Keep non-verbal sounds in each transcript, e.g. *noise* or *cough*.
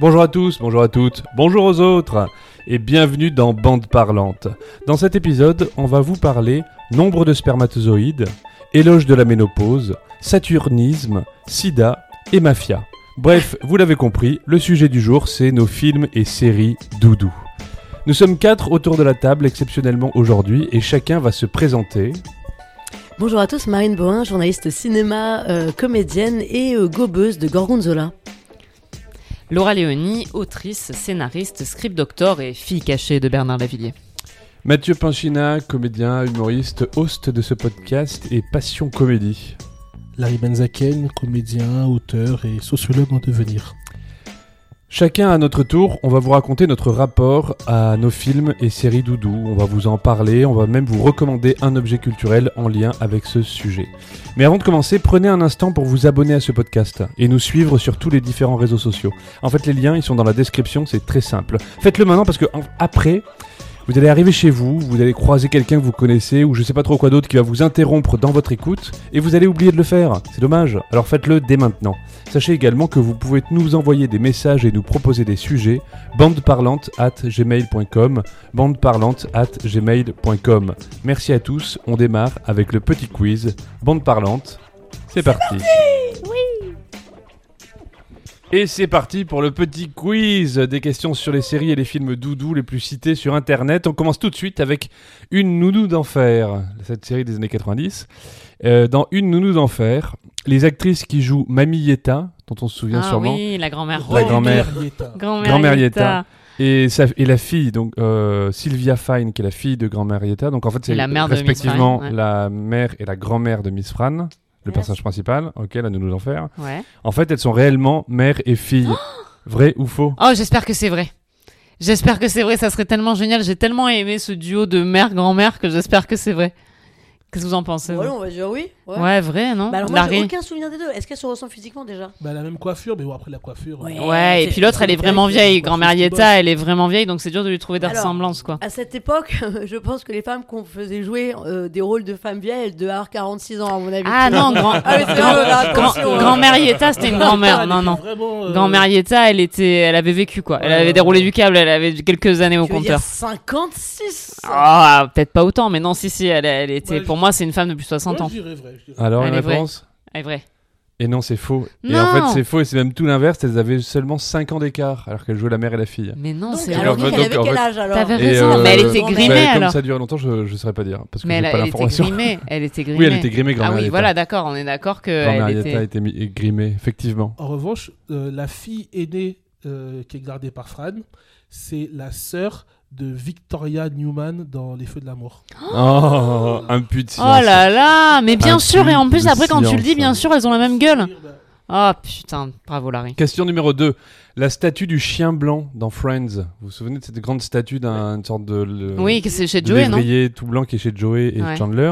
Bonjour à tous, bonjour à toutes, bonjour aux autres, et bienvenue dans Bande Parlante. Dans cet épisode, on va vous parler nombre de spermatozoïdes, éloge de la ménopause, saturnisme, sida et mafia. Bref, vous l'avez compris, le sujet du jour, c'est nos films et séries doudou. Nous sommes quatre autour de la table exceptionnellement aujourd'hui, et chacun va se présenter. Bonjour à tous, Marine Bohin, journaliste cinéma, euh, comédienne et euh, gobeuse de Gorgonzola. Laura Léonie, autrice, scénariste, script doctor et fille cachée de Bernard Lavillier. Mathieu Pinchina, comédien, humoriste, host de ce podcast et Passion Comédie. Larry Benzaken, comédien, auteur et sociologue en devenir. Chacun à notre tour, on va vous raconter notre rapport à nos films et séries doudou. On va vous en parler, on va même vous recommander un objet culturel en lien avec ce sujet. Mais avant de commencer, prenez un instant pour vous abonner à ce podcast et nous suivre sur tous les différents réseaux sociaux. En fait, les liens, ils sont dans la description, c'est très simple. Faites-le maintenant parce que après, vous allez arriver chez vous, vous allez croiser quelqu'un que vous connaissez ou je sais pas trop quoi d'autre qui va vous interrompre dans votre écoute et vous allez oublier de le faire. C'est dommage. Alors faites-le dès maintenant. Sachez également que vous pouvez nous envoyer des messages et nous proposer des sujets bandeparlante at gmail.com bandeparlante at gmail.com Merci à tous, on démarre avec le petit quiz Bande parlante. C'est parti, Et c'est parti pour le petit quiz des questions sur les séries et les films doudou les plus cités sur internet. On commence tout de suite avec Une nounou d'enfer, cette série des années 90. Euh, dans Une nounou d'enfer, les actrices qui jouent Mamie Yetta, dont on se souvient Ah sûrement, oui, la grand-mère. La grand-mère. Yetta. Grand-mère, Yetta. et, sa- et la fille, donc euh, Sylvia Fine, qui est la fille de grand-mère Yetta. Donc en fait, c'est respectivement Fran, ouais. la mère et la grand-mère de Miss Fran, le Yes. personnage principal. Ok, la nounou d'enfer. Ouais. En fait, elles sont réellement mère et fille. Vrai ou faux? Oh, j'espère que c'est vrai. J'espère que c'est vrai, ça serait tellement génial. J'ai tellement aimé ce duo de mère-grand-mère que j'espère que c'est vrai. Qu'est-ce que vous en pensez vous Voilà, on va dire oui. Ouais. Ouais, vrai, non Bah alors moi, j'ai Larry aucun souvenir des deux. Est-ce qu'elles se ressemblent physiquement déjà? Bah, la même coiffure, mais bon, après la coiffure. Ouais. euh, Ouais, et puis l'autre, elle est vraiment vieille. Grand-mère Yetta, elle est vraiment vieille, donc c'est dur de lui trouver des Alors, ressemblances, quoi. À cette époque, *laughs* je pense que les femmes qu'on faisait jouer euh, des rôles de femmes vieilles, elles devaient avoir 46 ans à mon avis. Ah non, grand, *laughs* Ah, mais c'est grand- vrai, là, grand- attention, hein. grand-mère Yetta, c'était une grand-mère. elle Non, était non. Vraiment, euh, Grand-mère Yetta, elle était, elle avait vécu quoi. Elle Ouais, avait ouais, déroulé ouais. du câble, elle avait quelques années au Tu veux dire compteur. 56 Ah, peut-être pas autant, mais non, si, si, elle, elle était. Ouais, pour je- moi, c'est une femme de plus de 60 ouais, ans. je dirais vrai, je dirais. Alors, Elle la est vraie. réponse Elle est vraie. Et non, c'est faux. Et Non. en fait, c'est faux et c'est même tout l'inverse. Elles avaient seulement 5 ans d'écart alors qu'elles jouaient la mère et la fille. Mais non, c'est alors, vrai. donc, elle avait quel âge alors T'avais Et, raison, euh, mais elle était grimée Bah, alors. Comme ça dure longtemps, je ne saurais pas dire. Parce que Mais elle, pas elle était l'information. grimée. Elle était grimée. *laughs* Oui, elle était grimée, Ah oui, voilà, d'accord, on est d'accord que Grand-mère elle était. mi- grimée, effectivement. En revanche, euh, la fille aînée euh, qui est gardée par Fran, c'est la sœur de Victoria Newman dans Les Feux de l'amour. Oh, un de Oh là là, mais bien Un sûr, et en plus après quand tu le dis, bien sûr, elles ont la même gueule. Oh putain, bravo Larry. Question numéro 2. La statue du chien blanc dans Friends. Vous vous souvenez de cette grande statue d'une sorte de. le- Oui, que c'est chez de Joey, non lévrier tout blanc qui est chez Joey et Ouais. Chandler.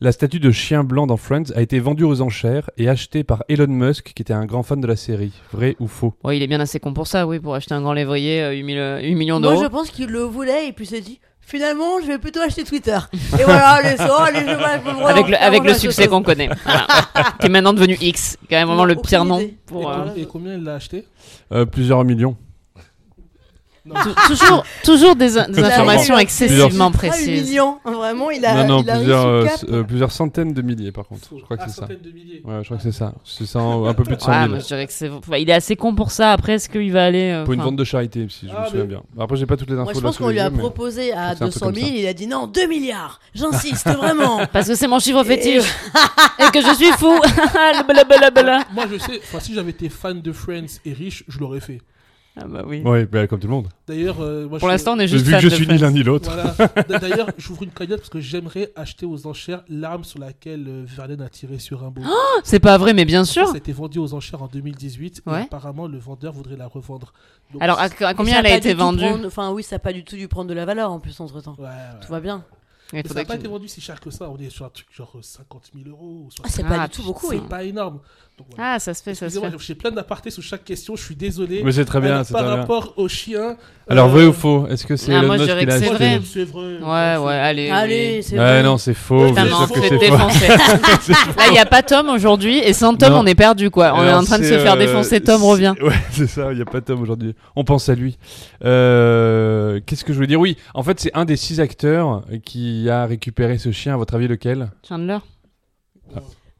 La statue de chien blanc dans Friends a été vendue aux enchères et achetée par Elon Musk, qui était un grand fan de la série. Vrai ou faux? Ouais, il est bien assez con pour ça, oui, pour acheter un grand lévrier, euh, 8, mille- 8 millions Moi, d'euros. je pense qu'il le voulait et puis s'est dit finalement, je vais plutôt acheter Twitter. Et voilà, allez, ça, allez, je vais je vais me Avec le, avec le succès qu'on connaît. Voilà. qui est maintenant devenu X, qui est quand même vraiment le pire nom. idée. Et, Pour, euh, com- et combien elle l'a acheté? Euh, Plusieurs millions. Tou- toujours, toujours des, informations excessivement Ah, précises. millions. Vraiment, il a, non, non, il a plusieurs, euh, euh, plusieurs centaines de milliers par contre. Je crois que Ah, c'est ça. centaines de milliers. Ouais, je crois que c'est ça. C'est ça, un peu plus de 100 Ouais, 000. moi, je dirais que c'est. enfin, il est assez con pour ça. Après, est-ce qu'il va aller. euh, Pour une vente de charité, si je Ah, me souviens mais- bien. Après, j'ai pas toutes les infos Moi, je pense qu'on lui a proposé à je crois que c'est un 200 truc 000, comme ça. il a dit non, 2 milliards. J'insiste *laughs* vraiment. Parce que c'est mon chiffre fétiche. *laughs* et que je suis fou. *laughs* Moi, je sais, si j'avais été fan de Friends et riche, je l'aurais fait. Ah bah oui. Ouais, bah, comme tout le monde. D'ailleurs, euh, moi, Pour je- l'instant, on est Vu juste que fan je de suis ni Friends. l'un ni l'autre. Voilà. *laughs* D- D'ailleurs, j'ouvre une cagnotte parce que j'aimerais acheter aux enchères l'arme sur laquelle euh, Verlaine a tiré sur Rimbaud. C'est pas vrai, mais bien sûr. Ça a été vendu aux enchères en 2018 Ouais. et apparemment le vendeur voudrait la revendre. Donc, Alors, à, combien elle a été vendue prendre- Enfin, oui, ça n'a pas du tout dû prendre de la valeur en plus entre temps. ouais, ouais. Tout va bien. Il Mais ça faudrait n'a pas été vendu si cher que ça. On est sur un truc genre 50 000 euros. ou Ah, 60 c'est Ah, pas du tout beaucoup, oui. C'est pas énorme. Donc, voilà. Ah, ça se fait, ça se fait. j'ai plein d'apartés sous chaque question. Je suis désolé. Mais c'est très bien, par très bien. rapport au chien. Alors, euh, vrai ou faux Est-ce que c'est Ah, Elon moi, je Musk dirais qui l'a que c'est vrai. C'est vrai. Ouais, ouais, allez. Allez, oui. c'est Ouais, non, c'est faux. Fait c'est faux. *laughs* défoncer. Là, il n'y a pas Tom aujourd'hui, et sans Tom, Non. on est perdu, quoi. On est en train de se faire euh, défoncer. Tom revient. *laughs* Ouais, c'est ça, il n'y a pas Tom aujourd'hui. On pense à lui. Euh, Qu'est-ce que je voulais dire? Oui, en fait, c'est un des six acteurs qui a récupéré ce chien. À votre avis, lequel? Chandler.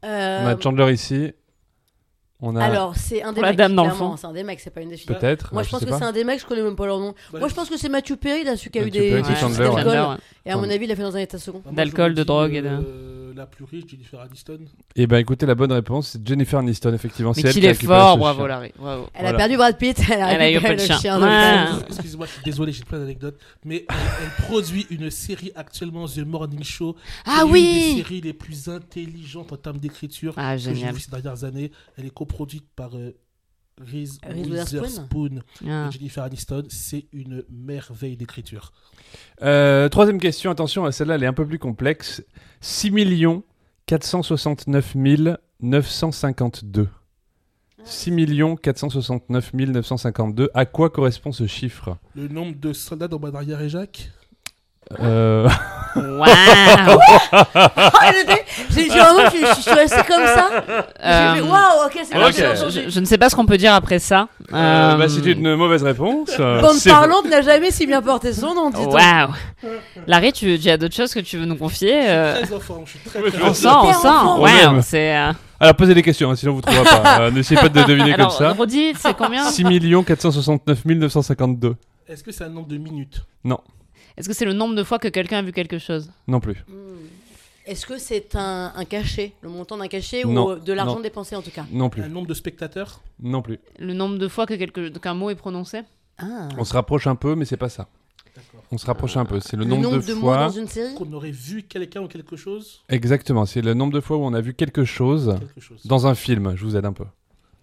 Euh, On a Chandler ici. On a Alors, c'est un des la mecs. dame clairement, d'enfant. C'est un des mecs, c'est pas une des filles. peut-être. Moi, je pense sais que pas. c'est un des mecs, je connais même pas leur nom. Bah, Moi, je pense que c'est Matthew Perry, là, celui qui a eu des Perry, des c'est soucis Chandler, ouais. d'alcool. Chandler, ouais. Et à mon avis, il a fait dans un état second. Moi, D'alcool, j'aurais de dit, drogue et de- euh, La plus riche, Jennifer Aniston. Eh ben, écoutez, la bonne réponse, c'est Jennifer Aniston, effectivement. Mais C'est elle qu'il qui est récupéré fort, ce bravo chien. Larry. Bravo. Elle Voilà. a perdu Brad Pitt, *laughs* elle a Elle a eu récupéré pas de le chien. chien. de. Excusez-moi, je suis désolé, j'ai plein d'anecdotes. Mais elle, elle produit une série actuellement, The Morning Show. Ah est Une oui des séries les plus intelligentes en termes d'écriture Ah, que j'ai génial. vues ces dernières années. Elle est coproduite par euh, Reese Witherspoon Ah. et Jennifer Aniston. C'est une merveille d'écriture. Euh, troisième question, attention, celle-là, elle est un peu plus complexe. 6 469 952. 6 469 952. À quoi correspond ce chiffre? Le nombre de soldats dans Badrarière et Jacques? Euh, Waouh *laughs* Ah, J'ai vraiment, je, je suis restée comme ça. J'ai fait Euh, waouh, ok, c'est alors, bon, j'ai Ok. je, je- je ne sais pas ce qu'on peut dire après ça. euh, Euh, bah, c'est une mauvaise réponse. Euh, Bande c'est- parlante n'a jamais si bien porté son nom, dis-donc. Waouh Larry, tu, tu as d'autres choses que tu veux nous confier euh, Très enfant, je suis très, je On sent, on sent. c'est. euh, Alors, posez des questions, hein, sinon vous ne trouverez pas. Euh, N'essayez pas de deviner Alors, comme ça. c'est combien 6 469 952. Est-ce que c'est un nombre de minutes? Est-ce que c'est le nombre de fois que quelqu'un a vu quelque chose Non plus. Hmm. Est-ce que c'est un, un cachet, le montant d'un cachet Non, ou euh, de l'argent dépensé en tout cas Non plus. Un nombre de spectateurs Non plus. Le nombre de fois que quelque... qu'un mot est prononcé Ah. On se rapproche un peu, mais c'est pas ça. On se rapproche un peu. C'est le Le nombre, nombre de, de mots fois. dans une série Qu'on aurait vu quelqu'un ou quelque chose Exactement. C'est le nombre de fois où on a vu quelque chose Quelque chose. dans un film. Je vous aide un peu.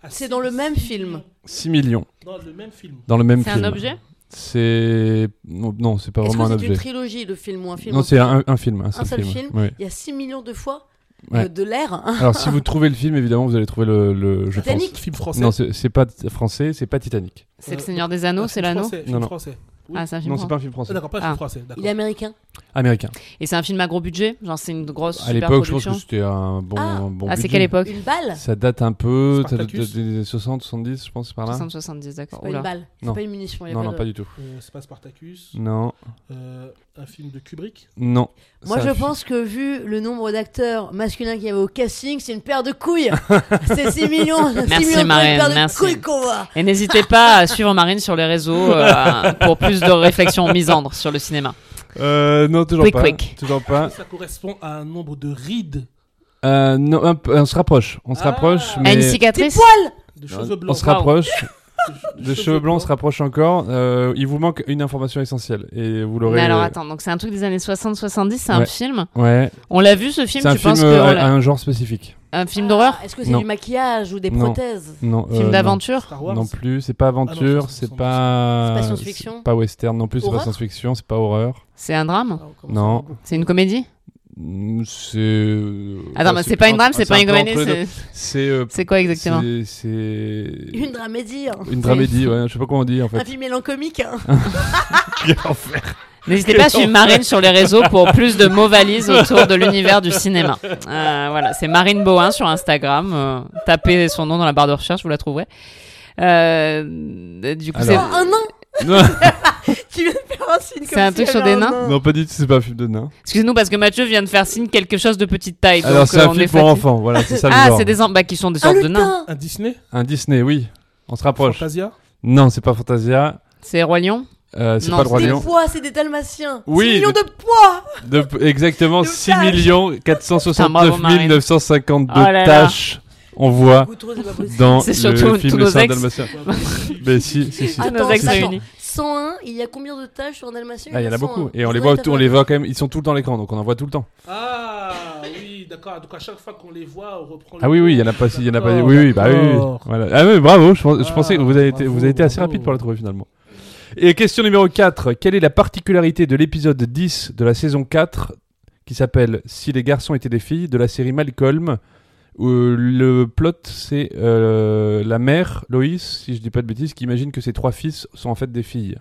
Ah, C'est dans le même film. millions. 6 millions Dans le même film. dans le même C'est film. un objet C'est non, non, c'est pas Est-ce vraiment que un c'est une objet. trilogie, le film ou un film Non, c'est un, un film, un seul, seul film. film Oui. Il y a 6 millions de fois Ouais. euh, de l'air. *laughs* Alors si vous trouvez le film, évidemment, vous allez trouver le, le je Titanic pense. Film français Non, c'est pas français, c'est pas Titanic. C'est le Seigneur des Anneaux, Un c'est l'anneau Non, non. français. Oui. Ah, c'est un film Non, c'est français. pas un film français. Ah, d'accord, pas un Ah. film français. D'accord. Il est américain. Américain. Et c'est un film à gros budget Genre, c'est une grosse À super l'époque, je pense production que c'était un bon, Ah. bon Ah, c'est budget. quelle époque Une balle Ça date un peu ça date Spartacus des années 60, 70, je pense, par là. 60-70, C'est d'accord. pas une Oula. balle. C'est Non. pas une munition. y a Non, pas non, de- pas du tout. Euh, c'est pas Spartacus. Non, Euh, un film de Kubrick. non. Moi, Ça je pense que vu le nombre d'acteurs masculins qu'il y avait au casting, c'est une paire de couilles. *laughs* c'est 6 millions. 6 Merci, millions Marine, une paire de merci. couilles qu'on voit. Et n'hésitez pas à suivre Marine sur les réseaux euh, pour plus de réflexions misandres sur le cinéma. Euh, non, toujours Quick, pas. quick. Toujours pas. Ça correspond à un nombre de rides Euh, non, on se rapproche. On se Ah. rapproche, À mais une Des cicatrice poils de on cheveux blancs. se rapproche. De *laughs* De cheveux blancs, se rapproche encore. Euh, il vous manque une information essentielle et vous l'aurez. Mais alors euh, attends, donc c'est un truc des années 60-70, c'est un Ouais. film. Ouais. On l'a vu ce film, C'est un tu film penses euh, à un genre spécifique. un film d'horreur Ah, Est-ce que c'est du maquillage ou des Non. prothèses Non. euh, Film non. d'aventure. Non plus, c'est pas aventure, Ah ça, c'est pas. C'est pas science-fiction Pas western non plus, c'est pas science-fiction, c'est pas horreur. C'est un drame Ah, Non. C'est une comédie C'est. euh, Attends, mais c'est pas une drame, un- c'est pas un une comédie, c'est C'est. euh, c'est quoi exactement c'est- C'est. Une dramédie. hein. Une dramédie, ouais, je sais pas comment on dit en Un fait. film mélancomique. hein. *laughs* Quel enfer. N'hésitez pas à suivre Marine sur les réseaux pour plus de mots valises autour de l'univers du cinéma. Euh, voilà, c'est Marine Bohin sur Instagram. euh, tapez son nom dans la barre de recherche, vous la trouverez. Euh, du coup, c'est. Oh, un nain non, *laughs* *laughs* Tu viens de faire un signe C'est un si truc sur avait des un nains nain. non, pas du tout, c'est pas un film de nain. Excusez-nous parce que Mathieu vient de faire signe quelque chose de petite taille. Alors donc, c'est euh, un on film est pour fatigué. enfants, voilà, c'est ça le Ah, genre. c'est des en- bah, qui sont des sortes de nains. Un Disney Un Disney, oui. On se rapproche. Fantasia Non, c'est pas Fantasia. C'est Roi Lion. Euh, c'est Non, pas le roi Des lion. poids, c'est des dalmatiens. Oui, 6 millions de poids De- exactement De 6 tâches. millions Putain, 469 bravo, Marine. 952 Oh là là. tâches on voit Beaucoup trop, c'est pas possible. dans C'est le surtout film tous nos Saint ex. Dalmatien. Pas *laughs* possible. Mais si, si, si. Nos ex attends. réunis. 101, il y a combien de tâches sur un dalmatien Ah, il y en a 101. beaucoup. Et on les voit, on les voit quand même. Ils sont tout le temps à l'écran, donc on en voit tout le temps. Ah oui, d'accord. Donc à chaque fois qu'on les voit, on reprend. Ah oui, oui, il y en a pas, il y en a pas. Oui, oui, bah oui. Voilà. Ah oui, bravo. Je, Ah, pensais que vous avez été, vous avez été assez bravo, rapide pour la trouver finalement. Et question numéro 4. Quelle est la particularité de l'épisode 10 de la saison 4 qui s'appelle Si les garçons étaient des filles de la série Malcolm. Où le plot, c'est euh, la mère, Loïs, si je dis pas de bêtises, qui imagine que ses trois fils sont en fait des filles.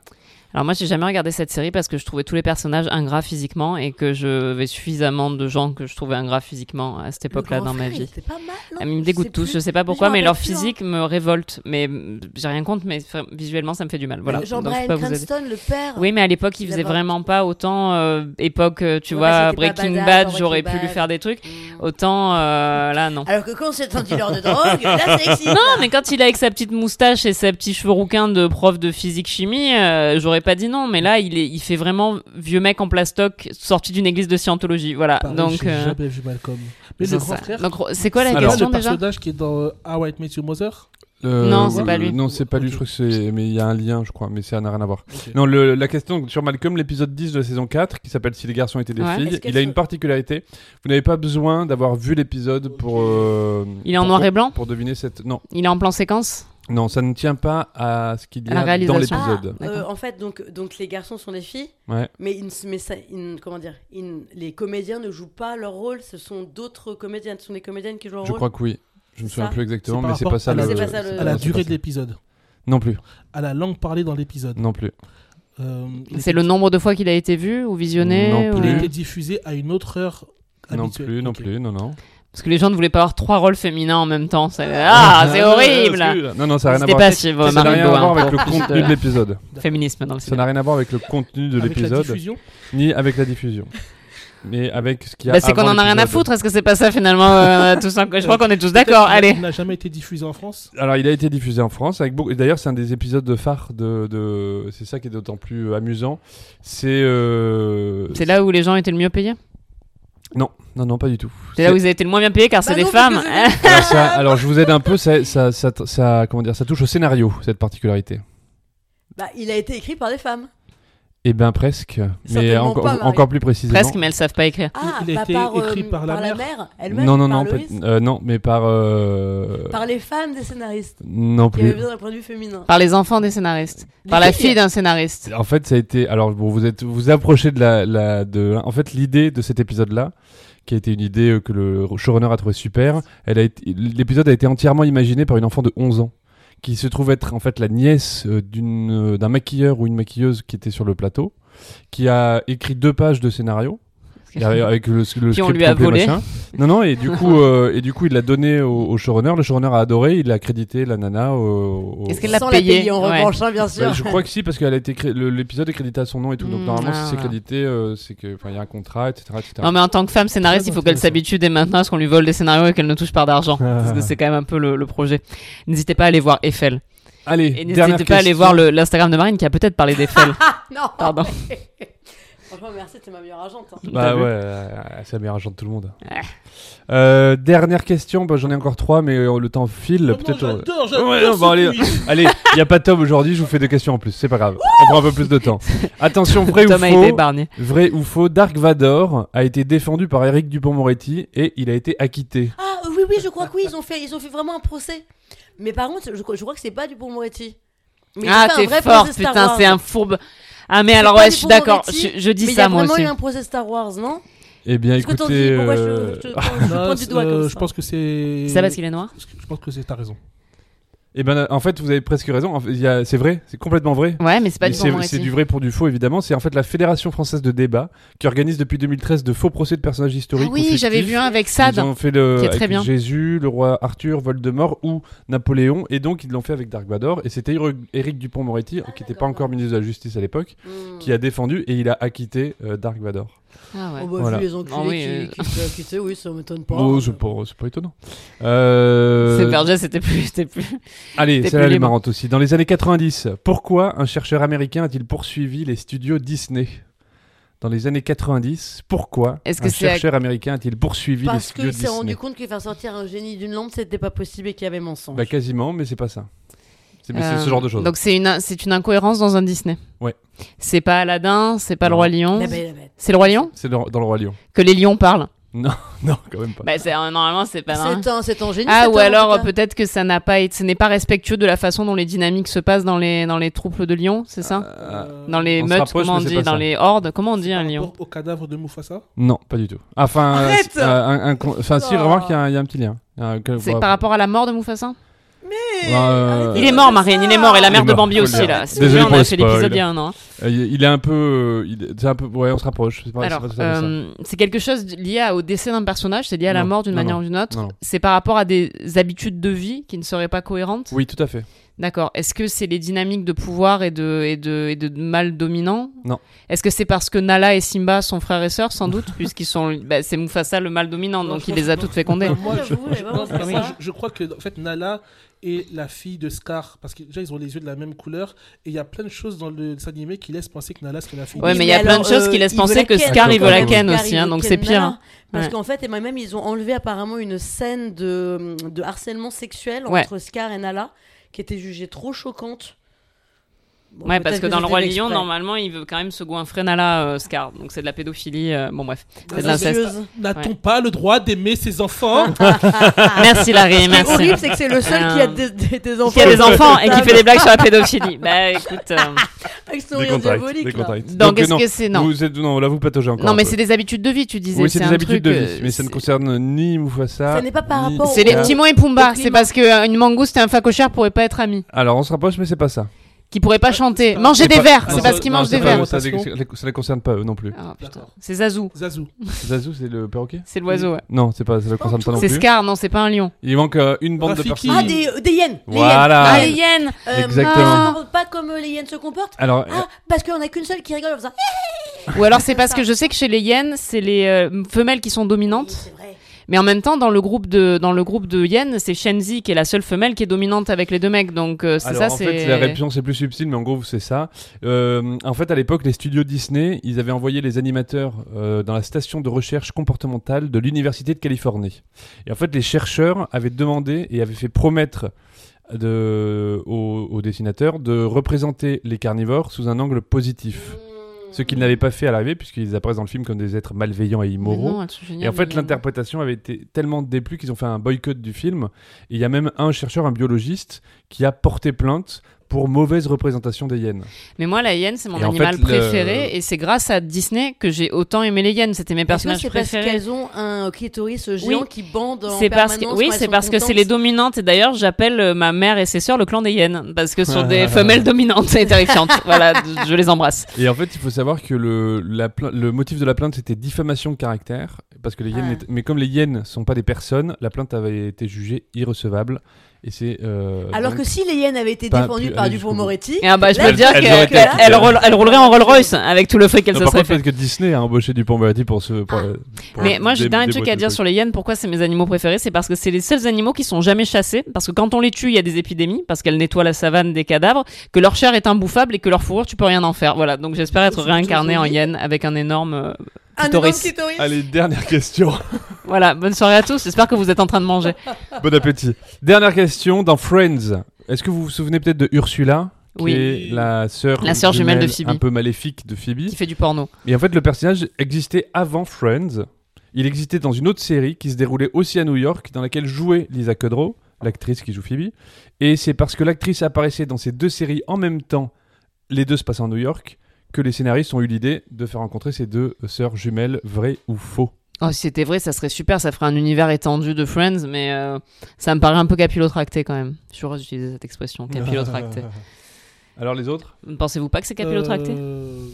Alors moi, j'ai jamais regardé cette série parce que je trouvais tous les personnages ingrats physiquement et que je vais suffisamment de gens que je trouvais ingrats physiquement à cette époque-là dans ma vie. pas mal, non Ah, mais ils me dégoûtent tous, je sais pas pourquoi, mais leur hein. physique me révolte. Mais j'ai rien contre, mais visuellement ça me fait du mal. Voilà. Jean Brian. Cranston, le père. Oui, mais à l'époque, il faisait vraiment pas autant euh, époque, euh, tu Ouais, vois, Breaking Bad, j'aurais pu lui faire des trucs. Mm. Autant euh, là, non. Alors que quand c'est un dealer de drogue, là c'est. *laughs* Non, mais quand il est avec sa petite moustache et ses petits cheveux rouquins de prof de physique-chimie, euh, j'aurais pas dit non. Mais là, il, est, il fait vraiment vieux mec en plastoc sorti d'une église de scientologie. Voilà. Pareil, Donc, j'ai euh, jamais vu Malcolm. Mais c'est le grand ça. frère. Donc, c'est quoi la question le déjà personnage qui est dans euh, How I Met Your Mother Non, c'est pas lui. Euh, Non, c'est pas lui, je crois que c'est. Mais il y a un lien, je crois, mais ça n'a rien à voir. Non, le- la question sur Malcolm, l'épisode 10 de la saison 4, qui s'appelle Si les garçons étaient des Ouais. filles, il a une particularité. Vous n'avez pas besoin d'avoir vu l'épisode pour. euh, Il est en pour- noir et blanc Pour deviner cette. Non, Il est en plan séquence non, ça ne tient pas à ce qu'il y a dans l'épisode. Ah, euh, en fait, donc, donc les garçons sont des filles, Ouais. mais, ils ne- mais ça, ils- comment dire, ils- les comédiens ne jouent pas leur rôle, ce sont d'autres comédiennes, ce sont les comédiennes qui jouent leur Je rôle. crois que oui. Je me C'est souviens ça plus exactement, mais c'est pas ça à le. pas ça le- À la non, durée de l'épisode. Non plus. À la langue parlée dans l'épisode. Non plus. Euh, C'est le nombre de fois qu'il a été vu ou visionné Non ou- Il a été diffusé à une autre heure Non habituelle. plus, non plus, non, non. Parce que les gens ne voulaient pas avoir trois rôles féminins en même temps. C'est- Ah, c'est horrible Non, non, ça n'a rien à C'était voir. pas si Ça n'a rien à voir avec le contenu de l'épisode. Féminisme dans le Ça cinéma. n'a rien à voir avec le contenu de Avec la l'épisode, diffusion ni avec la diffusion. Mais avec ce qu'il y a Bah, c'est qu'on en a rien à foutre. Est-ce que c'est pas ça finalement euh, tout ça Je crois qu'on est tous *laughs* d'accord. Allez. n'a jamais été diffusé en France. Alors, il a été diffusé en France. Avec beaucoup... D'ailleurs, c'est un des épisodes de phare de. de... C'est ça qui est d'autant plus amusant. C'est. euh, C'est là où les gens étaient le mieux payés? Non, non, non, pas du tout. C'est là où ils étaient le moins bien payés car c'est Bah des femmes. *laughs* alors, ça- alors, je vous aide un peu. Ça, ça, ça, ça- comment dire, ça touche au scénario cette particularité. Bah, il a été écrit par des femmes. Eh ben presque, mais encore, pas, Marie. encore plus précisément. Presque, mais elles savent pas écrire. Ah, il a pas été par, écrit euh, par la mère elle-même Non, non, non, euh, non, mais par. euh, Par les femmes des scénaristes, Non plus. besoin d'un point de vue féminin. Par les enfants des scénaristes. Par la fille d'un scénariste. En fait, ça a été. Alors, bon, vous êtes vous approchez de la, la de. En fait, l'idée de cet épisode-là, qui a été une idée que le showrunner a trouvé super. Elle a été. L'épisode a été entièrement imaginé par une enfant de 11 ans, qui se trouve être en fait la nièce euh, d'une euh, d'un maquilleur ou une maquilleuse qui était sur le plateau, qui a écrit deux pages de scénario. Avec avec le, le Qui on lui a complet, volé. machin. Non, non, et du coup, euh, et du coup, il l'a donné au, au showrunner. Le showrunner a adoré. Il a crédité la nana au. au- Est-ce qu'elle l'a payé la payer en Ouais. revanche, hein, bien sûr. bah, je crois que si, parce qu'elle a été cré- le- l'épisode est crédité à son nom et tout. Donc Mm, normalement, ah, si c'est crédité, euh, c'est que, il y a un contrat, etc., etc. Non, mais en tant que femme scénariste, il faut qu'elle s'habitue dès maintenant à ce qu'on lui vole des scénarios et qu'elle ne touche pas d'argent. Parce que c'est quand même un peu le, le projet. N'hésitez pas à aller voir Eiffel. Allez, Et n'hésitez pas à aller voir l'Instagram de Marine qui a peut-être parlé d'Eiffel. *laughs* non Pardon. *laughs* Franchement, merci, t'es ma meilleure agente. hein. Bah ouais, euh, c'est la meilleure agent de tout le monde. Ouais. Euh, dernière question, bah, j'en ai encore trois, mais euh, le temps file. Oh non, Peut-être. euh, j'adore, j'adore Ouais, non, ce bon, allez, quiz. *laughs* allez, il y a pas de Tom aujourd'hui, je vous fais deux questions en plus, c'est pas grave. On prend un peu plus de temps. *laughs* Attention, vrai ou Tom a été faux épargné. Vrai ou faux, Dark Vador a été défendu par Eric Dupont-Moretti et il a été acquitté. Ah oui, oui, je crois que oui, ils ont fait, ils ont fait vraiment un procès. Mais par contre, je, crois- je crois que c'est pas du bon Moretti. Mais Ah, fait un t'es vrai fort, procès Star putain, Wars. c'est un fourbe. Ah, mais alors, ouais, je suis d'accord. Je, je dis Mais il y ça, a moi vraiment aussi. eu un procès Star Wars, non? Eh bien, écoutez. je, ça? pense que c'est. C'est parce qu'il est noir? Je pense que c'est ta raison. Eh ben, en fait, vous avez presque raison. En fait, il y a- C'est vrai, c'est complètement vrai. Ouais, mais c'est pas du bon C'est c'est du vrai pour du faux, évidemment. C'est en fait la Fédération française de débat qui organise depuis 2013 de faux procès de personnages historiques. Ah ou oui, j'avais fictifs. vu un avec Sad. Ils ont fait le qui est très avec bien. Jésus, le roi Arthur, Voldemort ou Napoléon, et donc ils l'ont fait avec Dark Vador. Et c'était Éric- Éric Dupont-Moretti, qui n'était pas encore ministre de la Justice à l'époque, Hmm. qui a défendu et il a acquitté euh, Dark Vador. Ah ouais. Oh, bah, Voilà. vu les enculés Ah oui, qui, euh. qui, qui, qui- oui, ça m'étonne pas. Oh, c'est pas, c'est pas étonnant. Euh, C'est Verget, c'était plus, c'était plus. Allez, T'es celle-là plus elle est libre. marrante aussi. Dans les années 90, pourquoi un chercheur américain a-t-il poursuivi les studios Disney? Dans les années 90, pourquoi Est-ce que un c'est à- chercheur américain a-t-il poursuivi les Parce studios qu'il s'est Disney? rendu compte que faire sortir un génie d'une lampe, c'était pas possible et qu'il y avait mensonge. Bah quasiment, mais c'est pas ça. C'est Euh, ce genre de choses. Donc c'est une, c'est une incohérence dans un Disney. Ouais. C'est pas Aladdin, c'est pas le roi lion. La belle, la bête. C'est le roi lion C'est dans, dans le roi lion. que les lions parlent. Non, *laughs* non, quand même pas. Bah, c'est- euh, normalement, c'est pas. hein. C'est un, c'est un génie. Ah, ou alors peut-être que ça n'a pas été, ce n'est pas respectueux de la façon dont les dynamiques se passent dans les dans les troupes de lions, c'est ça? Euh, Dans les meutes, rapproche, comment on dit? Dans ça. les hordes, comment on dit un lion? rapport Au cadavre de Mufasa? Non, pas du tout. Enfin, euh, Arrête c'est- euh, un, un con- enfin, si, Oh. remarque qu'il y, a un- il y a un petit lien. C'est par rapport à la mort de Mufasa? Mais Euh, arrêtez Il est mort, ça. il est mort, et la mère est de Bambi aussi là. C'est Désolé bien, on a fait l'épisode spoil. il y a un an. euh, il est un peu, euh, c'est un peu, ouais, on se rapproche. C'est euh, quelque chose lié au décès d'un personnage, c'est lié à la Non, mort d'une manière non, ou d'une autre. C'est par rapport à des habitudes de vie qui ne seraient pas cohérentes. Oui, tout à fait. D'accord. Est-ce que c'est les dynamiques de pouvoir et de, et de, et de mal dominant? Non. Est-ce que c'est parce que Nala et Simba sont frères et sœurs, sans doute, *laughs* puisqu'ils sont. bah, c'est Mufasa le mal dominant, donc il les a toutes fécondées. Moi, je, J'avoue, je- crois que en fait Nala est la fille de Scar parce que déjà ils ont les yeux de la même couleur et il y a plein de choses dans le dessin animé qui laissent penser que Nala serait la fille. Ouais, de mais il y a plein de choses qui euh, laissent veut penser la que ken. Scar, il veut la ken aussi, hein, donc c'est pire. Nala. Parce Ouais. qu'en fait, et même ils ont enlevé apparemment une scène de, de harcèlement sexuel Ouais. entre Scar et Nala qui était jugée trop choquante. Bon, Ouais, parce que dans le Roi Lion, normalement, il veut quand même se goinfrer Nala, euh, Scar. Donc c'est de la pédophilie. euh, Bon, bref. C'est de l'inceste. N'a-t-on Ouais. pas le droit d'aimer ses enfants *laughs* Merci Larry, Ce qui est horrible, c'est que c'est le seul qui a Euh, des, des- des enfants. Qui a des enfants et qui fait des blagues sur la pédophilie. *laughs* Bah écoute. euh, Avec son rire diabolique. Donc est-ce non, que c'est. Non. Vous êtes, non, là vous pataugez encore. Non, mais c'est des habitudes de vie, tu disais. Oui, c'est des un habitudes truc, de vie, mais ça ne concerne ni Mufasa. Ça n'est pas par ni rapport C'est les. Timon et Pumba. C'est parce qu'une mangouste et un facochère pourraient pas être amis. Alors on se rapproche, mais c'est pas ça. Qui pourraient pas chanter. Manger C'est des verres. C'est parce qu'ils mangent c'est des verres. Ça ne concerne pas eux non plus. Ah, putain. D'accord. C'est Zazou. Zazou. Zazu, c'est le perroquet C'est l'oiseau, ouais. Non, c'est pas, ça ne concerne pas non C'est plus. Scar, non, c'est pas un lion. Il manque euh, une bande de personnes. Ah, des, des hyènes. Voilà. Ah, Ah, les hyènes Euh, Exactement. Pas comme euh, les hyènes se comportent. Alors, Ah, parce qu'on a qu'une seule qui rigole en faisant. Ou alors c'est C'est parce que je sais que chez les hyènes, c'est les euh, femelles qui sont dominantes. C'est vrai. Mais en même temps, dans le groupe de, dans le groupe de hyènes, c'est Shenzi qui est la seule femelle qui est dominante avec les deux mecs. Donc euh, c'est ça, en fait, la réponse est plus subtile, mais en gros, c'est ça. Euh, en fait, à l'époque, les studios Disney, ils avaient envoyé les animateurs euh, dans la station de recherche comportementale de l'Université de Californie. Et en fait, les chercheurs avaient demandé et avaient fait promettre de, aux, aux dessinateurs de représenter les carnivores sous un angle positif. Ce qu'ils n'avaient pas fait à l'arrivée, puisqu'ils apparaissent dans le film comme des êtres malveillants et immoraux. non, Et en fait, l'interprétation avait été tellement déplu qu'ils ont fait un boycott du film. Et il y a même un chercheur, un biologiste, qui a porté plainte pour mauvaise représentation des hyènes. Mais moi, la hyène, c'est mon Et en animal le- préféré. Et c'est grâce à Disney que j'ai autant aimé les hyènes. C'était mes que personnages c'est parce préférés. qu'elles ont un clitoris géant Oui. qui bande en C'est parce que permanence oui, c'est parce que c'est les dominantes et d'ailleurs j'appelle euh, ma mère et ses sœurs le clan des hyènes parce que ce sont des *laughs* femelles dominantes et terrifiantes. *laughs* voilà, je les embrasse. Et en fait, il faut savoir que le, la pla- le motif de la plainte, c'était diffamation de caractère. Parce que les hyènes Ah. Mais comme les hyènes sont pas des personnes, la plainte avait été jugée irrecevable. Et c'est. euh, Alors donc- que si les hyènes avaient été pu par Dupont. Moretti, Et ah bah je Là, peux dire elles qu'elle elle, roule- elle roulerait en Rolls Royce avec tout le fric qu'elle se par serait contre, fait. peut-être que Disney a embauché Dupont Moretti pour ce. Pour, Ah. pour Mais moi j'ai un truc à dire sur les hyènes. Pourquoi c'est mes animaux préférés C'est parce que c'est les seuls animaux qui sont jamais chassés. Parce que quand on les tue, il y a des épidémies parce qu'elles nettoient la savane des cadavres. Que leur chair est imbouffable et que leur fourrure tu peux rien en faire. Voilà. Donc j'espère être réincarné en hyène avec un énorme euh, un énorme clitoris. clitoris. Allez, dernière question. *laughs* Voilà. Bonne soirée à tous. J'espère que vous êtes en train de manger. Bon appétit. Dernière question dans Friends. Est-ce que vous vous souvenez peut-être de Ursula qui Oui. est la sœur La sœur jumelle de Phoebe. un peu maléfique de Phoebe. Qui fait du porno. Et en fait, le personnage existait avant Friends. Il existait dans une autre série qui se déroulait aussi à New York, dans laquelle jouait Lisa Kudrow, l'actrice qui joue Phoebe. Et c'est parce que l'actrice apparaissait dans ces deux séries en même temps, les deux se passant à New York, que les scénaristes ont eu l'idée de faire rencontrer ces deux sœurs jumelles, vraies ou faux. Oh, si c'était vrai, ça serait super. Ça ferait un univers étendu de Friends, mais euh, ça me paraît un peu capillotracté quand même. Je suis heureuse d'utiliser cette expression, *laughs* capillotracté. Alors les autres? Ne Pensez-vous pas que c'est capillotracté? Euh,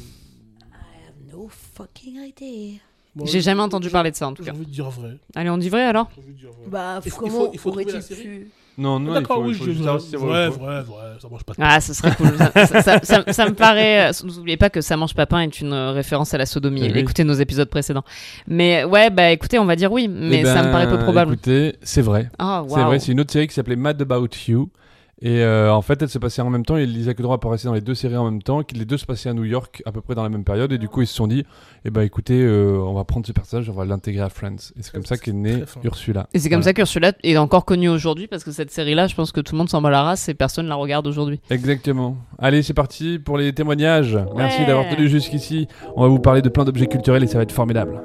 No fucking idea. bon, J'ai jamais entendu j'ai- parler de ça en tout J'ai cas. envie de dire vrai. Allez, on dit vrai alors? J'ai envie de dire vrai. Bah, Il faut- comment il faut- il faut aurait-il pu Non, non, D'accord, oui, je c'est vrai, vrai vrai, ça mange pas. de Ah, ce serait cool. ça, *laughs* ça- ça- ça- ça me paraît. euh, N'oubliez pas que Ça mange papin est une euh, référence à la sodomie. Eh oui. Écoutez nos épisodes précédents. Mais ouais, bah écoutez, on va dire oui, mais Eh ça me ben, paraît peu probable. Écoutez, c'est vrai. Ah, C'est waouh. vrai, c'est une autre série qui s'appelait Mad About You. Et euh, en fait, elle se passait en même temps et Lisa Kudrow apparaissait dans les deux séries en même temps, les deux se passaient à New York à peu près dans la même période. Et du coup, ils se sont dit, eh ben écoutez, euh, on va prendre ce personnage, on va l'intégrer à Friends. Et c'est comme ça qu'est née. Ursula. Et c'est comme Voilà. ça qu'Ursula est encore connue aujourd'hui parce que cette série-là, je pense que tout le monde s'en bat la race et personne la regarde aujourd'hui. Exactement. Allez, c'est parti pour les témoignages. Merci d'avoir tenu jusqu'ici. On va vous parler de plein d'objets culturels et ça va être formidable.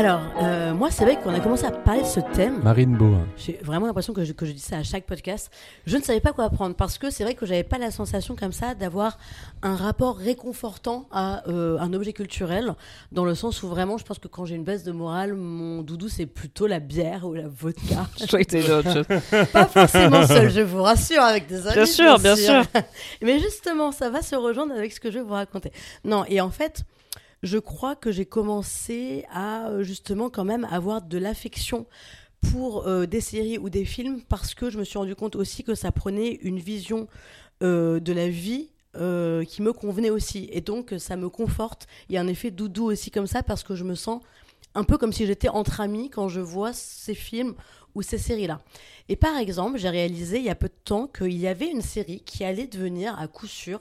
Alors, euh, moi, c'est vrai qu'on a commencé à parler de ce thème. Marine Bohin. J'ai vraiment l'impression que je, que je dis ça à chaque podcast. Je ne savais pas quoi apprendre parce que c'est vrai que j'avais pas la sensation comme ça d'avoir un rapport réconfortant à euh, un objet culturel, dans le sens où vraiment, je pense que quand j'ai une baisse de morale, mon doudou c'est plutôt la bière ou la vodka. *laughs* Je croyais que t'étais autre chose. *laughs* pas forcément seul, je vous rassure, avec des amis. Bien sûr, bien sûr. *laughs* Mais justement, ça va se rejoindre avec ce que je vais vous raconter. Non, et en fait, je crois que j'ai commencé à euh, justement quand même avoir de l'affection pour euh, des séries ou des films parce que je me suis rendu compte aussi que ça prenait une vision euh, de la vie qui me convenait aussi. Et donc, ça me conforte. Il y a un effet doudou aussi comme ça parce que je me sens un peu comme si j'étais entre amis quand je vois ces films ou ces séries-là. Et par exemple, j'ai réalisé il y a peu de temps qu'il y avait une série qui allait devenir à coup sûr,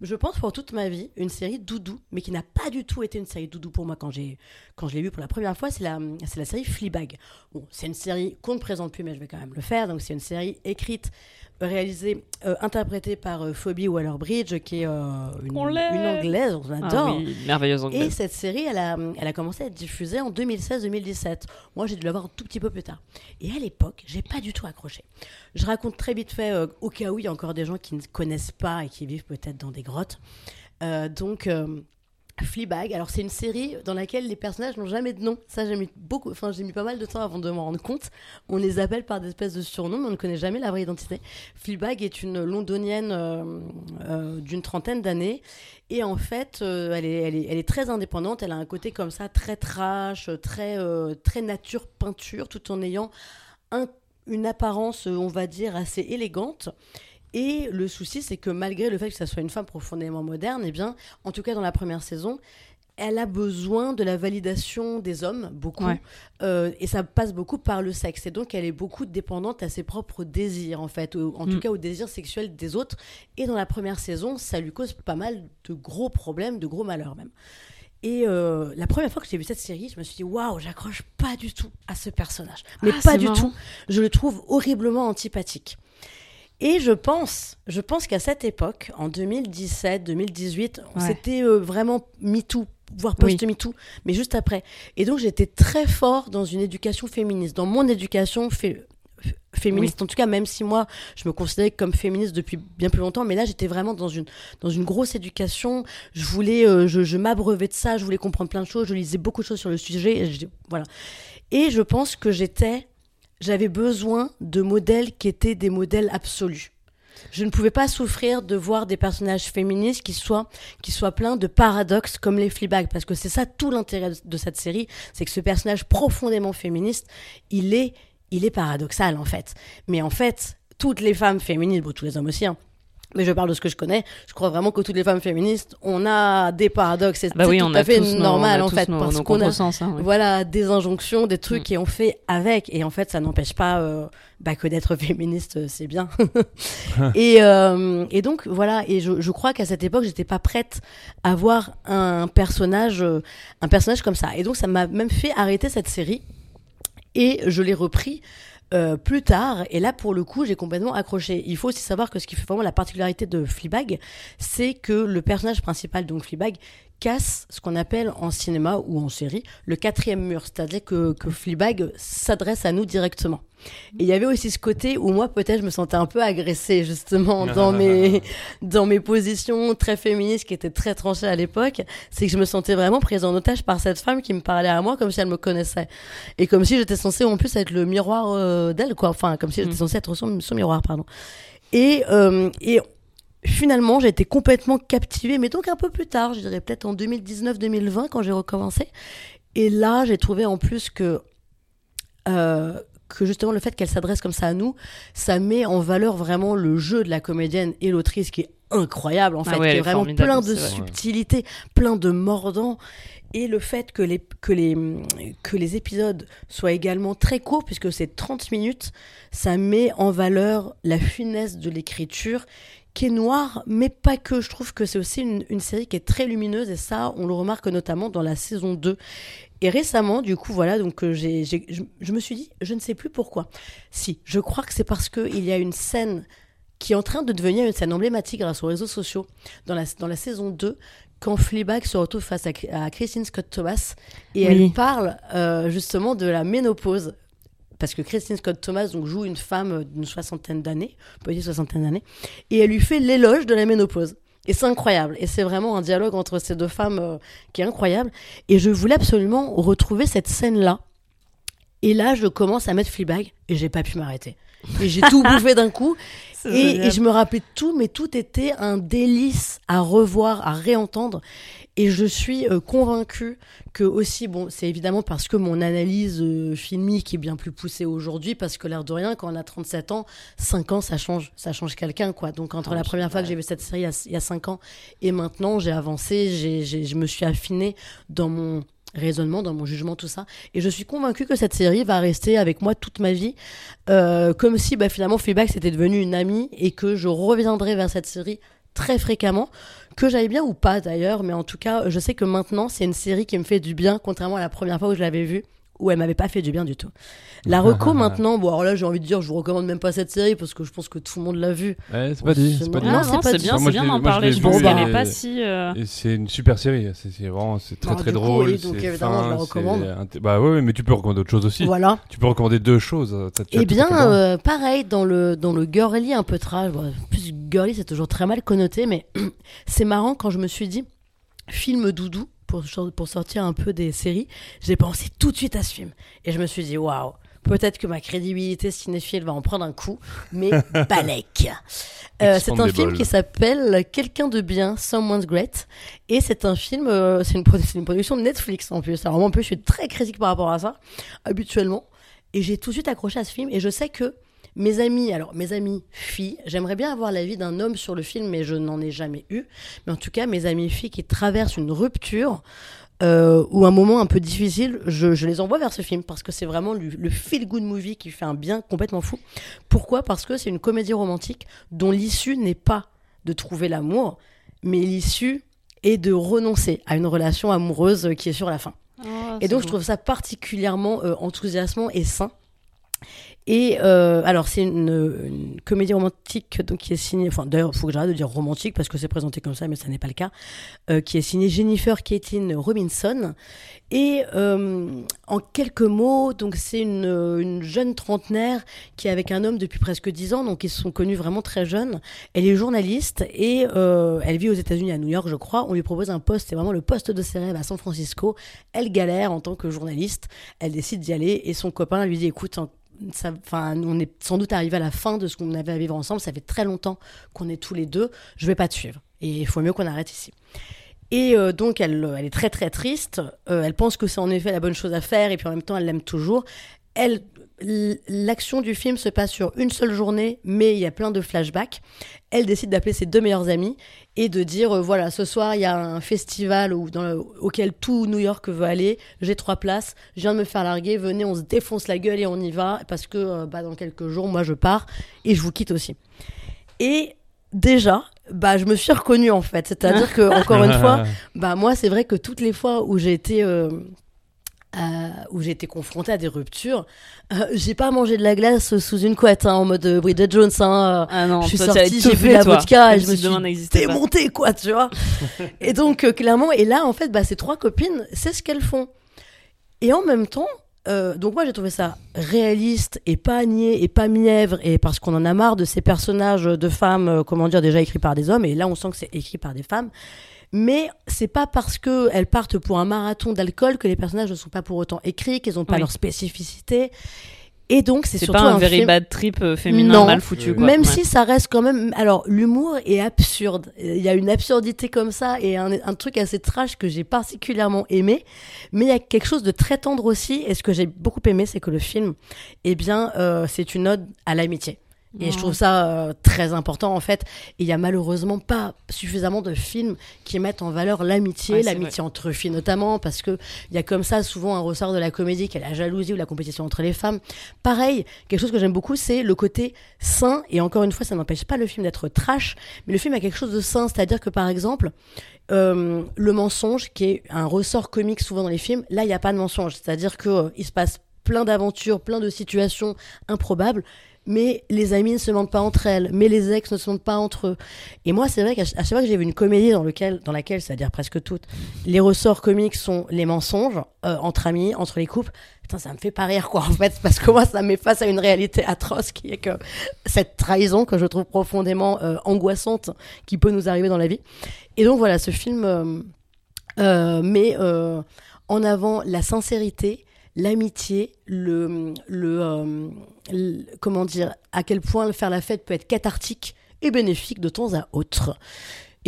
je pense pour toute ma vie, une série doudou, mais qui n'a pas du tout été une série doudou pour moi quand, j'ai, quand je l'ai vue pour la première fois, c'est la, c'est la série Fleabag. Bon, c'est une série qu'on ne présente plus, mais je vais quand même le faire. Donc c'est une série écrite, réalisée, euh, interprétée par euh, Phoebe Waller-Bridge, qui est euh, une, anglaise, on adore. Ah oui, merveilleuse Et anglaise. cette série, elle a, elle a commencé à être diffusée en 2016-2017. Moi, j'ai dû la voir un tout petit peu plus tard. Et à l'époque, j'ai pas du tout accroché. Je raconte très vite fait, euh, au cas où il y a encore des gens qui ne connaissent pas et qui vivent peut-être dans des grottes. Euh, donc, Fleabag, alors c'est une série dans laquelle les personnages n'ont jamais de nom. Ça, j'ai mis beaucoup, enfin, j'ai mis pas mal de temps avant de m'en rendre compte. On les appelle par des espèces de surnoms, mais on ne connaît jamais la vraie identité. Fleabag est une londonienne euh, euh, d'une trentaine d'années. Et en fait, euh, elle, est, très indépendante. Elle a un côté comme ça, très trash, très, nature peinture, tout en ayant un- une apparence, on va dire, assez élégante. Et le souci, c'est que malgré le fait que ça soit une femme profondément moderne, eh bien, en tout cas dans la première saison, elle a besoin de la validation des hommes, beaucoup. Ouais. Euh, et ça passe beaucoup par le sexe. Et donc, elle est beaucoup dépendante à ses propres désirs, en fait, ou en tout Mm. cas aux désirs sexuels des autres. Et dans la première saison, ça lui cause pas mal de gros problèmes, de gros malheurs même. Et euh, la première fois que j'ai vu cette série, je me suis dit, waouh, j'accroche pas du tout à ce personnage. Mais Ah, pas du marrant. tout. Je le trouve horriblement antipathique. Et je pense, je pense qu'à cette époque, en 2017, 2018, Ouais. c'était euh, vraiment MeToo, voire Oui. post-MeToo, mais juste après. Et donc j'étais très fort dans une éducation féministe, dans mon éducation fé- féministe, en tout cas, même si moi, je me considérais comme féministe depuis bien plus longtemps, mais là, j'étais vraiment dans une, dans une grosse éducation. Je voulais, euh, je, je m'abreuvais de ça, je voulais comprendre plein de choses, je lisais beaucoup de choses sur le sujet, et je- voilà. Et je pense que j'étais, j'avais besoin de modèles qui étaient des modèles absolus. Je ne pouvais pas souffrir de voir des personnages féministes qui soient, qui soient pleins de paradoxes comme les Fleabag, parce que c'est ça tout l'intérêt de cette série, c'est que ce personnage profondément féministe, il est, il est paradoxal en fait. Mais en fait, toutes les femmes féministes, bon, tous les hommes aussi, hein, mais je parle de ce que je connais, je crois vraiment que toutes les femmes féministes, on a des paradoxes, c'est Bah oui, c'est on tout a à fait tous nos- normal on a en tous fait, nos, parce qu'on a, contresens, hein, oui. voilà, des injonctions, des trucs Mm. et on fait avec. Et en fait, ça n'empêche pas euh, bah, que d'être *laughs* féministe, euh, c'est bien. *laughs* et, euh, et donc, voilà. Et je, je crois qu'à cette époque, j'étais pas prête à voir un personnage, euh, un personnage comme ça. Et donc, ça m'a même fait arrêter cette série. Et je l'ai repris. Euh, plus tard, et là pour le coup, j'ai complètement accroché. Il faut aussi savoir que ce qui fait vraiment la particularité de Fleabag, c'est que le personnage principal, donc Fleabag, casse ce qu'on appelle en cinéma ou en série le quatrième mur, c'est-à-dire que, que Fleabag s'adresse à nous directement. Et il y avait aussi ce côté où moi peut-être je me sentais un peu agressée justement *laughs* dans mes dans mes positions très féministes qui étaient très tranchées à l'époque, c'est que je me sentais vraiment prise en otage par cette femme qui me parlait à moi comme si elle me connaissait et comme si j'étais censée en plus être le miroir euh, d'elle quoi, enfin comme si j'étais Mm. censée être son, son miroir pardon. Et euh, et finalement, j'ai été complètement captivée, mais donc un peu plus tard, je dirais peut-être en 2019-2020 quand j'ai recommencé. Et là, j'ai trouvé en plus que, euh, que justement le fait qu'elle s'adresse comme ça à nous, ça met en valeur vraiment le jeu de la comédienne et l'autrice qui est incroyable en Ah fait, ouais, qui est vraiment plein de vrai. subtilité, plein de mordants. Et le fait que les, que, les, que les épisodes soient également très courts, puisque c'est 30 minutes, ça met en valeur la finesse de l'écriture qui est noire, mais pas que. Je trouve que c'est aussi une, une série qui est très lumineuse, et ça, on le remarque notamment dans la saison 2. Et récemment, du coup, voilà, donc euh, je, je me suis dit, je ne sais plus pourquoi. Si, je crois que c'est parce qu'il y a une scène qui est en train de devenir une scène emblématique grâce aux réseaux sociaux dans la, dans la saison 2 quand Fleabag se retrouve face à, à Christine Scott Thomas et Oui. elle parle euh, justement de la ménopause. Parce que Christine Scott Thomas donc, joue une femme d'une soixantaine d'années, petite soixantaine d'années, et elle lui fait l'éloge de la ménopause. Et c'est incroyable. Et c'est vraiment un dialogue entre ces deux femmes euh, qui est incroyable. Et je voulais absolument retrouver cette scène-là. Et là, je commence à mettre Fleabag et j'ai pas pu m'arrêter. Et j'ai tout bouffé d'un coup. *laughs* Et, et je me rappelais tout, mais tout était un délice à revoir, à réentendre. Et je suis euh, convaincue que aussi, bon, c'est évidemment parce que mon analyse euh, filmique est bien plus poussée aujourd'hui, parce que l'air de rien, quand on a 37 ans, 5 ans, ça change, ça change quelqu'un, quoi. Donc entre Ah, la première fois que j'ai vu cette série il y a- il y a 5 ans et maintenant, j'ai avancé, j'ai, j'ai- je me suis affinée dans mon raisonnement, dans mon jugement, tout ça. Et je suis convaincue que cette série va rester avec moi toute ma vie, euh, comme si bah, finalement Fleabag c'était devenu une amie et que je reviendrai vers cette série très fréquemment, que j'aille bien ou pas d'ailleurs, mais en tout cas, je sais que maintenant c'est une série qui me fait du bien, contrairement à la première fois où je l'avais vue où elle m'avait pas fait du bien du tout. *laughs* La reco maintenant, bon alors là j'ai envie de dire, je vous recommande même pas cette série parce que je pense que tout le monde l'a vue. Ouais, c'est pas dit. C'est pas dit. Non, Non, c'est pas bien, c'est bien d'en parler. Je pense qu'elle est et- pas si. euh, c'est une super série. C'est c'est vraiment c'est très très drôle. oui, donc évidemment, je la recommande. Bah ouais, mais tu peux recommander autre chose aussi. Voilà. Tu peux recommander deux choses. as Eh bien, euh, pareil, dans le, dans le girly un peu trash, plus girly, c'est toujours très mal connoté, mais *clears throat* c'est marrant quand je me suis dit, film doudou, pour, pour sortir un peu des séries, j'ai pensé tout de suite à ce film. Et je me suis dit, waouh, peut-être que ma crédibilité cinéphile va en prendre un coup, mais *laughs* balèque. Euh, c'est un film qui s'appelle Quelqu'un de bien, Someone's Great. Et c'est un film, euh, c'est une, produ- une production de Netflix en plus. Alors moi, en plus, je suis très critique par rapport à ça, habituellement. Et j'ai tout de suite accroché à ce film. Et je sais que mes amis, alors mes amis filles, j'aimerais bien avoir l'avis d'un homme sur le film, mais je n'en ai jamais eu. Mais en tout cas, mes amis filles qui traversent une rupture euh, ou un moment un peu difficile, je, je les envoie vers ce film parce que c'est vraiment le, le feel-good movie qui fait un bien complètement fou. Pourquoi? Parce que c'est une comédie romantique dont l'issue n'est pas de trouver l'amour, mais l'issue est de renoncer à une relation amoureuse qui est sur la fin. oh, Et donc, je trouve ça particulièrement euh, enthousiasmant et sain. Et euh, alors, c'est une, comédie romantique donc, qui est signée. Enfin, d'ailleurs, il faut que j'arrête de dire romantique parce que c'est présenté comme ça, mais ça n'est pas le cas. euh, qui est signée Jennifer Caitlin Robinson. Et euh, en quelques mots, donc c'est une, une jeune trentenaire qui est avec un homme depuis presque dix ans, donc ils se sont connus vraiment très jeunes. Elle est journaliste et elle vit aux États-Unis, à New York, je crois. On lui propose un poste, c'est vraiment le poste de ses rêves à San Francisco. Elle galère en tant que journaliste. Elle décide d'y aller et son copain lui dit écoute, on est sans doute arrivé à la fin de ce qu'on avait à vivre ensemble. Ça fait très longtemps qu'on est tous les deux. Je vais pas te suivre. Et il faut mieux qu'on arrête ici. Et euh, donc, elle, elle est très très triste. Euh, elle pense que c'est en effet la bonne chose à faire, et puis en même temps, elle l'aime toujours. Elle, l'action du film se passe sur une seule journée, mais il y a plein de flashbacks. Elle décide d'appeler ses deux meilleurs amis et de dire euh, voilà, ce soir il y a un festival où, dans le- auquel tout New York veut aller. J'ai trois places. Je viens de me faire larguer. Venez, on se défonce la gueule et on y va parce que euh, bah, dans quelques jours, moi je pars et je vous quitte aussi. Et déjà, bah, je me suis reconnue en fait. C'est-à-dire que encore une fois, *laughs* bah moi, c'est vrai que toutes les fois où j'ai été euh, euh, où j'ai été confrontée à des ruptures, euh, j'ai pas mangé de la glace sous une couette hein, en mode euh, Bridget Jones. Hein, euh, Ah non, je suis toi, sortie, j'ai bu la toi, vodka et je me suis démontée quoi, tu vois. *laughs* et donc euh, clairement, et là en fait, bah ces trois copines, c'est ce qu'elles font. Et en même temps. donc moi j'ai trouvé ça réaliste et pas niais et pas mièvre et parce qu'on en a marre de ces personnages de femmes comment dire déjà écrits par des hommes et là on sent que c'est écrit par des femmes mais c'est pas parce que elles partent pour un marathon d'alcool que les personnages ne sont pas pour autant écrits qu'ils n'ont pas Oui. leur spécificité et donc c'est C'est surtout pas un, un very film bad trip euh, féminin Non. mal foutu. Quoi. même Ouais. si ça reste quand même. Alors, l'humour est absurde. Il y a une absurdité comme ça et un, un truc assez trash que j'ai particulièrement aimé. Mais il y a quelque chose de très tendre aussi. Et ce que j'ai beaucoup aimé, c'est que le film, eh bien, euh, c'est une ode à l'amitié. Et je trouve ça euh, très important en fait. Il y a malheureusement pas suffisamment de films qui mettent en valeur l'amitié, Ouais, l'amitié entre filles notamment, parce que il y a comme ça souvent un ressort de la comédie qui est la jalousie ou la compétition entre les femmes. Pareil, quelque chose que j'aime beaucoup, c'est le côté sain. Et encore une fois, ça n'empêche pas le film d'être trash, mais le film a quelque chose de sain, c'est-à-dire que par exemple, euh, le mensonge, qui est un ressort comique souvent dans les films, là il n'y a pas de mensonge, c'est-à-dire que euh, il se passe plein d'aventures, plein de situations improbables mais les amies ne se mentent pas entre elles, mais les ex ne se mentent pas entre eux. Et moi, c'est vrai qu'à chaque fois que j'ai vu une comédie dans, laquelle, c'est-à-dire presque toutes, les ressorts comiques sont les mensonges euh, entre amis, entre les couples, putain, ça me fait pas rire, quoi, en fait, parce que moi, ça me met face à une réalité atroce qui est que cette trahison que je trouve profondément euh, angoissante qui peut nous arriver dans la vie. Et donc, voilà, ce film euh, met en avant la sincérité, l'amitié, le, le- comment dire, à quel point faire la fête peut être cathartique et bénéfique de temps à autre.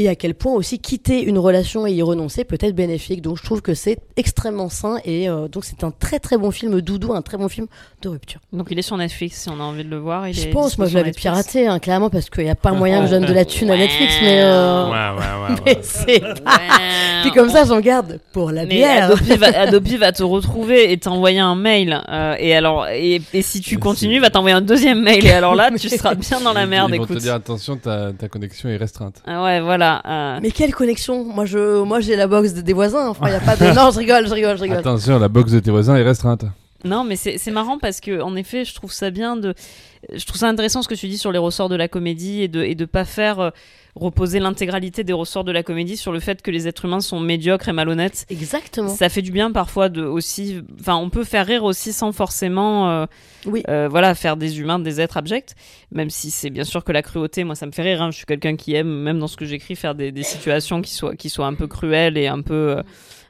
Et à quel point aussi quitter une relation et y renoncer peut être bénéfique. Donc je trouve que c'est extrêmement sain et euh, donc c'est un très très bon film doudou, un très bon film de rupture. Donc il est sur Netflix si on a envie de le voir. il je est pense, moi je sur l'avais piraté, hein, clairement, parce qu'il n'y a pas moyen que je donne de la thune à Netflix, mais, euh, Ouais, ouais, ouais. mais c'est... Ouais. *laughs* Puis comme ça j'en garde pour la Mais bière. Adopi va, Adopi va te retrouver et t'envoyer un mail. euh, et alors, et, et si tu Mais continues, va t'envoyer un deuxième mail. Et alors là, *laughs* tu seras bien dans la merde. Ils vont Écoute. te dire attention, ta, ta connexion est restreinte. Ah ouais, voilà. Euh, Mais quelle connexion Moi, je, moi, j'ai la box de- des voisins. Enfin, il y a pas de. *laughs* Non, je rigole, je rigole, je rigole. Attention, la box de tes voisins est restreinte. Non, mais c'est marrant parce que en effet, je trouve ça bien de. Je trouve ça intéressant ce que tu dis sur les ressorts de la comédie et de et de pas faire euh, reposer l'intégralité des ressorts de la comédie sur le fait que les êtres humains sont médiocres et malhonnêtes. Exactement. Ça fait du bien parfois de aussi. Enfin, on peut faire rire aussi sans forcément. euh, Oui. euh, voilà, faire des humains des êtres abjects. Même si c'est bien sûr que la cruauté, moi, ça me fait rire. hein. Je suis quelqu'un qui aime, même dans ce que j'écris, faire des, des situations qui soient qui soient un peu cruelles et un peu. euh,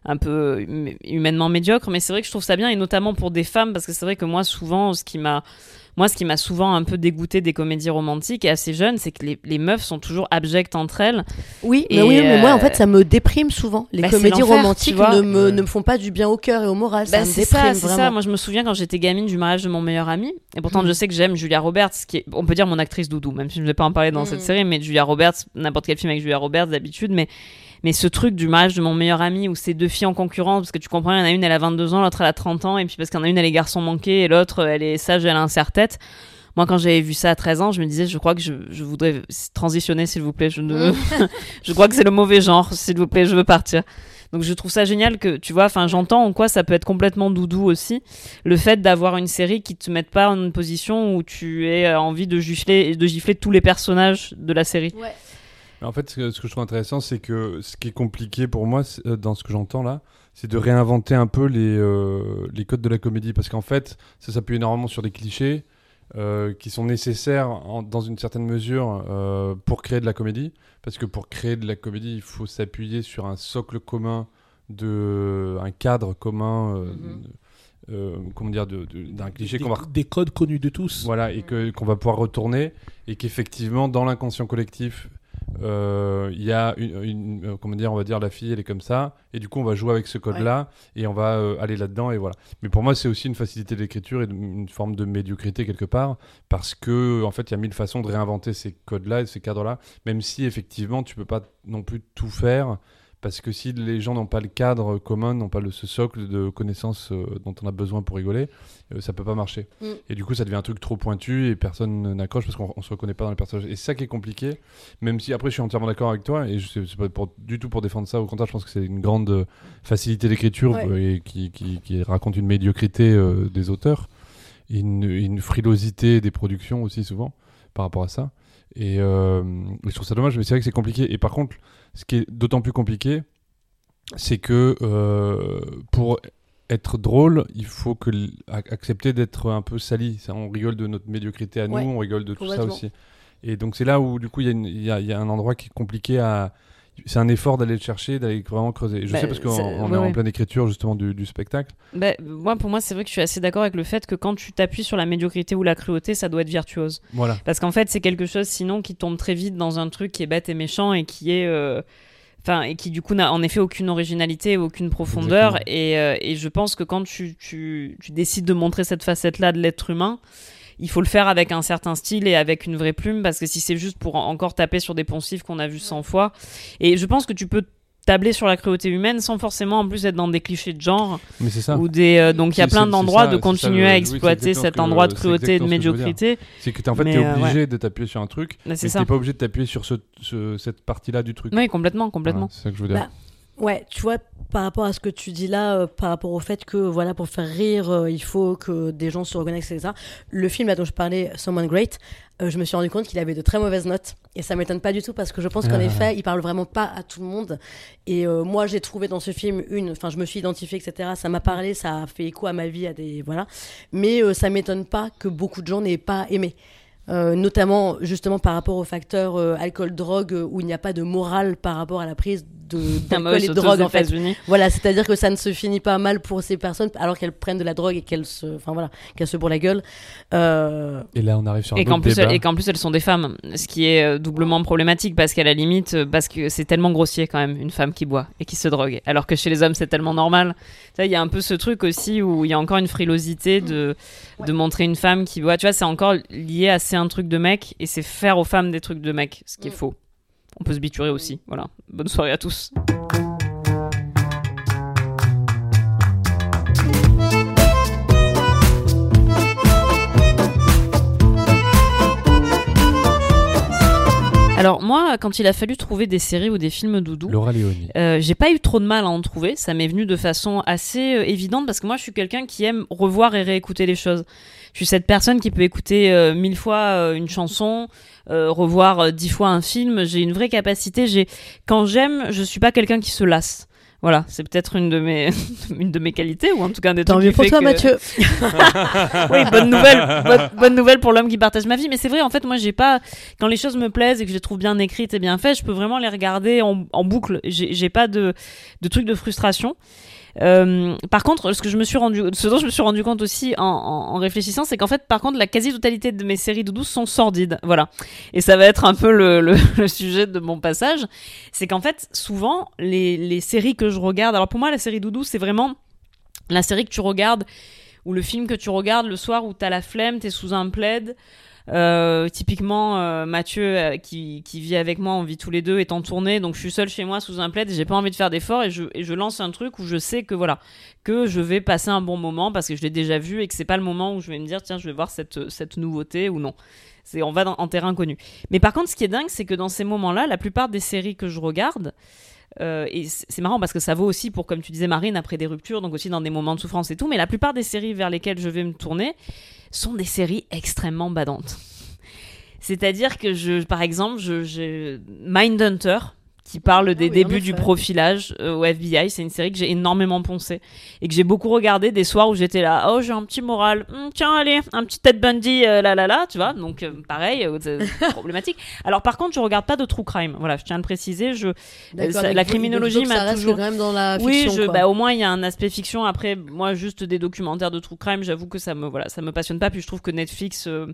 un peu hum- humainement médiocres mais c'est vrai que je trouve ça bien et notamment pour des femmes parce que c'est vrai que moi souvent ce qui m'a moi ce qui m'a souvent un peu dégoûté des comédies romantiques et assez jeunes c'est que les, les meufs sont toujours abjectes entre elles Oui, mais Et, oui, mais moi, en euh, fait, ça me déprime souvent. Les bah, comédies romantiques ne me, ne me font pas du bien au cœur et au moral. ça Bah, me c'est déprime ça, vraiment. ça. Moi, je me souviens quand j'étais gamine du mariage de mon meilleur ami. Et pourtant, Mm. je sais que j'aime Julia Roberts, qui est, on peut dire mon actrice doudou, même si je ne vais pas en parler dans cette série, mais Julia Roberts, n'importe quel film avec Julia Roberts d'habitude, mais, mais ce truc du mariage de mon meilleur ami où c'est deux filles en concurrence, parce que tu comprends, il y en a une, elle a 22 ans, l'autre, elle a 30 ans, et puis parce qu'il y en a une, elle est garçon manqué, et l'autre, elle est sage, elle a un serre-tête. Moi, quand j'avais vu ça à 13 ans, je me disais, je crois que je, je voudrais transitionner, s'il vous plaît. Je, ne... *laughs* je crois que c'est le mauvais genre, s'il vous plaît, je veux partir. Donc je trouve ça génial que, tu vois, enfin j'entends en quoi ça peut être complètement doudou aussi, le fait d'avoir une série qui te mette pas en une position où tu aies euh, envie de gifler, de gifler tous les personnages de la série. Ouais. Mais En fait, ce que, je trouve intéressant, c'est que ce qui est compliqué pour moi, euh, dans ce que j'entends là, c'est de réinventer un peu les, euh, les codes de la comédie. Parce qu'en fait, ça s'appuie énormément sur des clichés euh, qui sont nécessaires en- dans une certaine mesure euh, pour créer de la comédie. Parce que pour créer de la comédie, il faut s'appuyer sur un socle commun, de, un cadre commun, euh, comment dire, de- de- d'un cliché des, qu'on va des codes connus de tous. voilà, et que qu'on va pouvoir retourner, et qu'effectivement, dans l'inconscient collectif, euh, il y a une, une- euh, comment dire, on va dire la fille, elle est comme ça, et du coup, on va jouer avec ce code-là, et on va euh, aller là-dedans, et voilà. Mais pour moi, c'est aussi une facilité d'écriture et une forme de médiocrité quelque part, parce que en fait, il y a mille façons de réinventer ces codes-là et ces cadres-là, même si effectivement, tu peux pas non plus tout faire. Parce que si les gens n'ont pas le cadre commun, n'ont pas le, ce socle de connaissances euh, dont on a besoin pour rigoler, euh, ça peut pas marcher. Mm. Et du coup, ça devient un truc trop pointu et personne n'accroche parce qu'on on se reconnaît pas dans les personnages. Et c'est ça qui est compliqué. Même si après, je suis entièrement d'accord avec toi et je c'est pas pour, du tout pour défendre ça. Au contraire, je pense que c'est une grande euh, facilité d'écriture Ouais. euh, et qui, qui, qui raconte une médiocrité euh, des auteurs une, une frilosité des productions aussi souvent par rapport à ça. Et, euh, je trouve ça dommage, mais c'est vrai que c'est compliqué. Et par contre, ce qui est d'autant plus compliqué, c'est que euh, pour être drôle, il faut que accepter d'être un peu sali. Ça, on rigole de notre médiocrité à nous, Ouais, on rigole de tout ça aussi. Et donc c'est là où du coup il y a une- il y, a, il y a un endroit qui est compliqué à. C'est un effort d'aller le chercher, d'aller vraiment creuser. Je Bah, sais parce qu'on ouais, est en ouais. pleine écriture justement du, du spectacle. Bah, moi, pour moi, c'est vrai que je suis assez d'accord avec le fait que quand tu t'appuies sur la médiocrité ou la cruauté, ça doit être virtuose. Voilà. Parce qu'en fait, c'est quelque chose sinon qui tombe très vite dans un truc qui est bête et méchant et qui est. euh, Enfin, et qui du coup n'a en effet aucune originalité, aucune profondeur. Et, euh, et je pense que quand tu, tu, tu décides de montrer cette facette-là de l'être humain, il faut le faire avec un certain style et avec une vraie plume, parce que si c'est juste pour en- encore taper sur des poncifs qu'on a vus 100 fois. Et je pense que tu peux tabler sur la cruauté humaine sans forcément en plus être dans des clichés de genre. Mais c'est ça. Ou des, euh, donc il y a plein d'endroits de ça continuer à exploiter cet que- endroit de cruauté et de médiocrité. C'est que t'es en fait Mais, t'es euh, obligé de t'appuyer sur un truc, mais ça. t'es pas obligé de t'appuyer sur ce, ce- cette partie-là du truc. Oui, complètement, complètement. Voilà, c'est ça que je veux dire. Bah, Ouais, tu vois, par rapport à ce que tu dis là, euh, par rapport au fait que voilà pour faire rire, euh, il faut que des gens se reconnaissent, etc. Le film là dont je parlais, Someone Great, euh, je me suis rendu compte qu'il avait de très mauvaises notes et ça m'étonne pas du tout parce que je pense qu'en Ah. effet, il parle vraiment pas à tout le monde. Et moi, j'ai trouvé dans ce film une, enfin, je me suis identifiée, etc. Ça m'a parlé, ça a fait écho à ma vie, à des voilà. Mais ça m'étonne pas que beaucoup de gens n'aient pas aimé. Euh, notamment justement par rapport au facteur euh, alcool-drogue euh, où il n'y a pas de morale par rapport à la prise de *laughs* Ah bah et de drogue en fait. Voilà, c'est-à-dire que ça ne se finit pas mal pour ces personnes alors qu'elles prennent de la drogue et qu'elles se, enfin voilà, qu'elles se bourrent la gueule. Euh, Et là, on arrive sur un Et qu'en plus, débat. et qu'en plus elles sont des femmes, ce qui est euh, doublement problématique parce qu'à la limite, euh, parce que c'est tellement grossier quand même une femme qui boit et qui se drogue, alors que chez les hommes c'est tellement normal. Ça, il y a un peu ce truc aussi où il y a encore une frilosité de de montrer une femme qui boit. Tu vois, c'est encore lié à c'est un truc de mec et c'est faire aux femmes des trucs de mec, ce qui est Mm. faux. On peut se biturer aussi. Voilà. Bonne soirée à tous. Alors moi, quand il a fallu trouver des séries ou des films doudou, Laura Leoni. euh, j'ai pas eu trop de mal à en trouver. Ça m'est venu de façon assez euh, évidente parce que moi, je suis quelqu'un qui aime revoir et réécouter les choses. Je suis cette personne qui peut écouter euh, mille fois une chanson, revoir dix fois un film. J'ai une vraie capacité. J'ai quand j'aime, je suis pas quelqu'un qui se lasse. Voilà, c'est peut-être une de mes *laughs* une de mes qualités ou en tout cas un des Tant mieux pour toi, que- Mathieu. *laughs* oui, bonne nouvelle, bonne, bonne nouvelle pour l'homme qui partage ma vie. Mais c'est vrai, en fait, moi, j'ai pas quand les choses me plaisent et que je les trouve bien écrites et bien faites, je peux vraiment les regarder en, en boucle. J'ai j'ai pas de de trucs de frustration. Euh, par contre, ce que je me suis rendu, ce dont je me suis rendu compte aussi en, en, réfléchissant, c'est qu'en fait, par contre, la quasi-totalité de mes séries doudou sont sordides. Voilà. Et ça va être un peu *laughs* le sujet de mon passage. C'est qu'en fait, souvent, les, les séries que je regarde, alors pour moi, la série doudou, c'est vraiment la série que tu regardes ou le film que tu regardes le soir où t'as la flemme, t'es sous un plaid. Euh, typiquement, euh, Mathieu, euh, qui, qui vit avec moi, on vit tous les deux, est en tournée, donc je suis seule chez moi sous un plaid j'ai pas envie de faire d'efforts et je, et je lance un truc où je sais que voilà, que je vais passer un bon moment parce que je l'ai déjà vu et que c'est pas le moment où je vais me dire tiens, je vais voir cette, cette nouveauté ou non. C'est, on va en terrain connu. Mais par contre, ce qui est dingue, c'est que dans ces moments-là, la plupart des séries que je regarde, euh, et c'est marrant parce que ça vaut aussi pour, comme tu disais, Marine, après des ruptures, donc aussi dans des moments de souffrance et tout. Mais la plupart des séries vers lesquelles je vais me tourner sont des séries extrêmement badantes. C'est-à-dire que, je, par exemple, je, je... Mindhunter, qui parle des oui, en débuts du profilage euh, au FBI, c'est une série que j'ai énormément poncé et que j'ai beaucoup regardé des soirs où j'étais là, oh j'ai un petit moral, Hum, tiens allez, un petit Ted Bundy, euh, là là là, tu vois, donc euh, pareil, euh, c'est *laughs* problématique. Alors par contre, je regarde pas de true crime, voilà, je tiens à le préciser, je ça- donc la criminologie m'a toujours- quand même dans la oui, fiction. je, quoi. bah, au moins il y a un aspect fiction. Après, moi, juste des documentaires de true crime, j'avoue que ça me, voilà, ça me passionne pas. Puis je trouve que Netflix euh,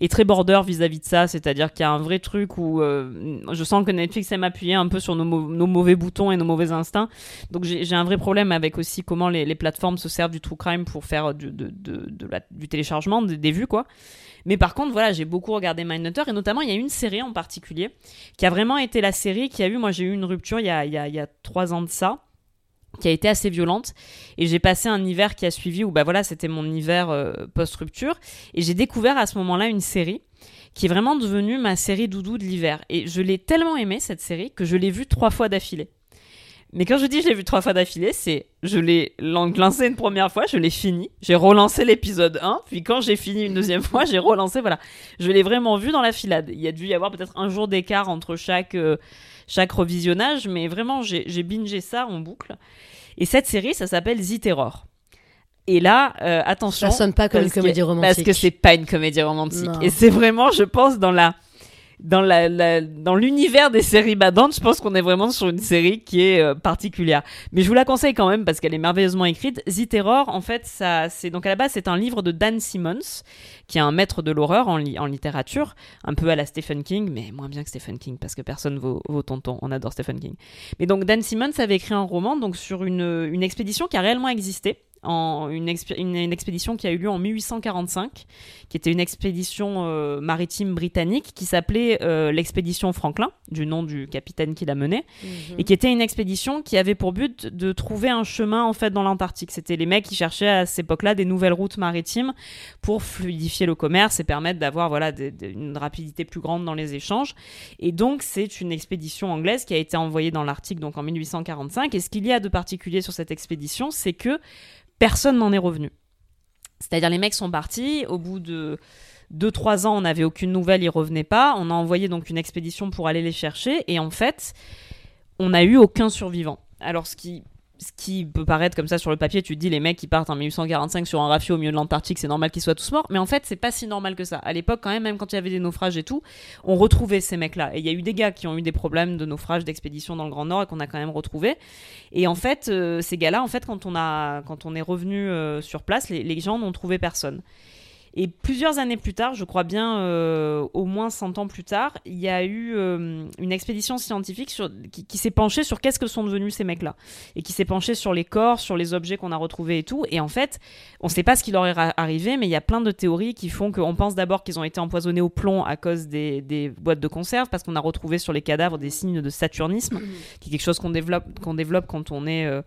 est très border vis-à-vis de ça, c'est-à-dire qu'il y a un vrai truc où euh, je sens que Netflix aime appuyer un peu sur nos, mau- nos mauvais boutons et nos mauvais instincts. Donc j'ai un vrai problème avec aussi comment les, plateformes se servent du true crime pour faire du, de, téléchargement, des, vues, quoi. Mais par contre, voilà, j'ai beaucoup regardé Mindhunter et notamment il y a une série en particulier qui a vraiment été la série qui a eu, moi j'ai eu une rupture il y a trois ans de ça qui a été assez violente. Et j'ai passé un hiver qui a suivi où bah voilà c'était mon hiver euh, post rupture et j'ai découvert à ce moment-là une série qui est vraiment devenue ma série doudou de l'hiver. Et je l'ai tellement aimée cette série que je l'ai vue trois fois d'affilée. Mais quand je dis je l'ai vue trois fois d'affilée c'est je l'ai lan- lancé une première fois je l'ai fini j'ai relancé l'épisode 1 puis quand j'ai fini une deuxième *laughs* fois j'ai relancé voilà. Je l'ai vraiment vue dans la filade. Il y a dû y avoir peut-être un jour d'écart entre chaque euh, chaque revisionnage mais vraiment j'ai bingé ça en boucle et cette série, ça s'appelle The Terror. Et là, euh, attention. Ça sonne pas comme une comédie romantique. Parce que c'est pas une comédie romantique. Non. Et c'est vraiment, je pense, dans la dans la, la- dans l'univers des séries badantes, je pense qu'on est vraiment sur une série qui est euh, particulière. Mais je vous la conseille quand même parce qu'elle est merveilleusement écrite. The Terror, en fait, ça, c'est donc à la base c'est un livre de Dan Simmons, qui est un maître de l'horreur en, li- en littérature, un peu à la Stephen King, mais moins bien que Stephen King parce que personne vaut, vaut tonton. On adore Stephen King. Mais donc Dan Simmons avait écrit un roman donc sur une, une expédition qui a réellement existé en une, expé- une- une expédition qui a eu lieu en 1845, qui était une expédition euh, maritime britannique qui s'appelait euh, l'expédition Franklin, du nom du capitaine qui l'a menée, et qui était une expédition qui avait pour but de trouver un chemin en fait dans l'Antarctique. C'était les mecs qui cherchaient à cette époque-là des nouvelles routes maritimes pour fluidifier le commerce et permettre d'avoir voilà des- des- une rapidité plus grande dans les échanges. Et donc c'est une expédition anglaise qui a été envoyée dans l'Arctique donc en 1845. Et ce qu'il y a de particulier sur cette expédition, c'est que personne n'en est revenu. C'est-à-dire les mecs sont partis au bout de 2-3 ans, on n'avait aucune nouvelle, ils revenaient pas. On a envoyé donc une expédition pour aller les chercher et en fait, on n'a eu aucun survivant. Alors ce qui ce qui peut paraître comme ça sur le papier, tu te dis les mecs qui partent en 1845 sur un rafio au milieu de l'Antarctique, c'est normal qu'ils soient tous morts, mais en fait c'est pas si normal que ça. À l'époque quand même, même quand il y avait des naufrages et tout, on retrouvait ces mecs-là. Et il y a eu des gars qui ont eu des problèmes de naufrage, d'expédition dans le Grand Nord et qu'on a quand même retrouvés. Et en fait, euh, ces gars-là, en fait, quand on a, quand on est revenu euh, sur place, les, les gens n'ont trouvé personne. Et plusieurs années plus tard, je crois bien euh, au moins 100 ans plus tard, il y a eu euh, une expédition scientifique sur, qui, qui s'est penchée sur qu'est-ce que sont devenus ces mecs-là. Et qui s'est penchée sur les corps, sur les objets qu'on a retrouvés et tout. Et en fait, on ne sait pas ce qui leur est arrivé, mais il y a plein de théories qui font qu'on pense d'abord qu'ils ont été empoisonnés au plomb à cause des, des boîtes de conserve, parce qu'on a retrouvé sur les cadavres des signes de saturnisme, qui est quelque chose qu'on développe, qu'on développe quand on est... euh,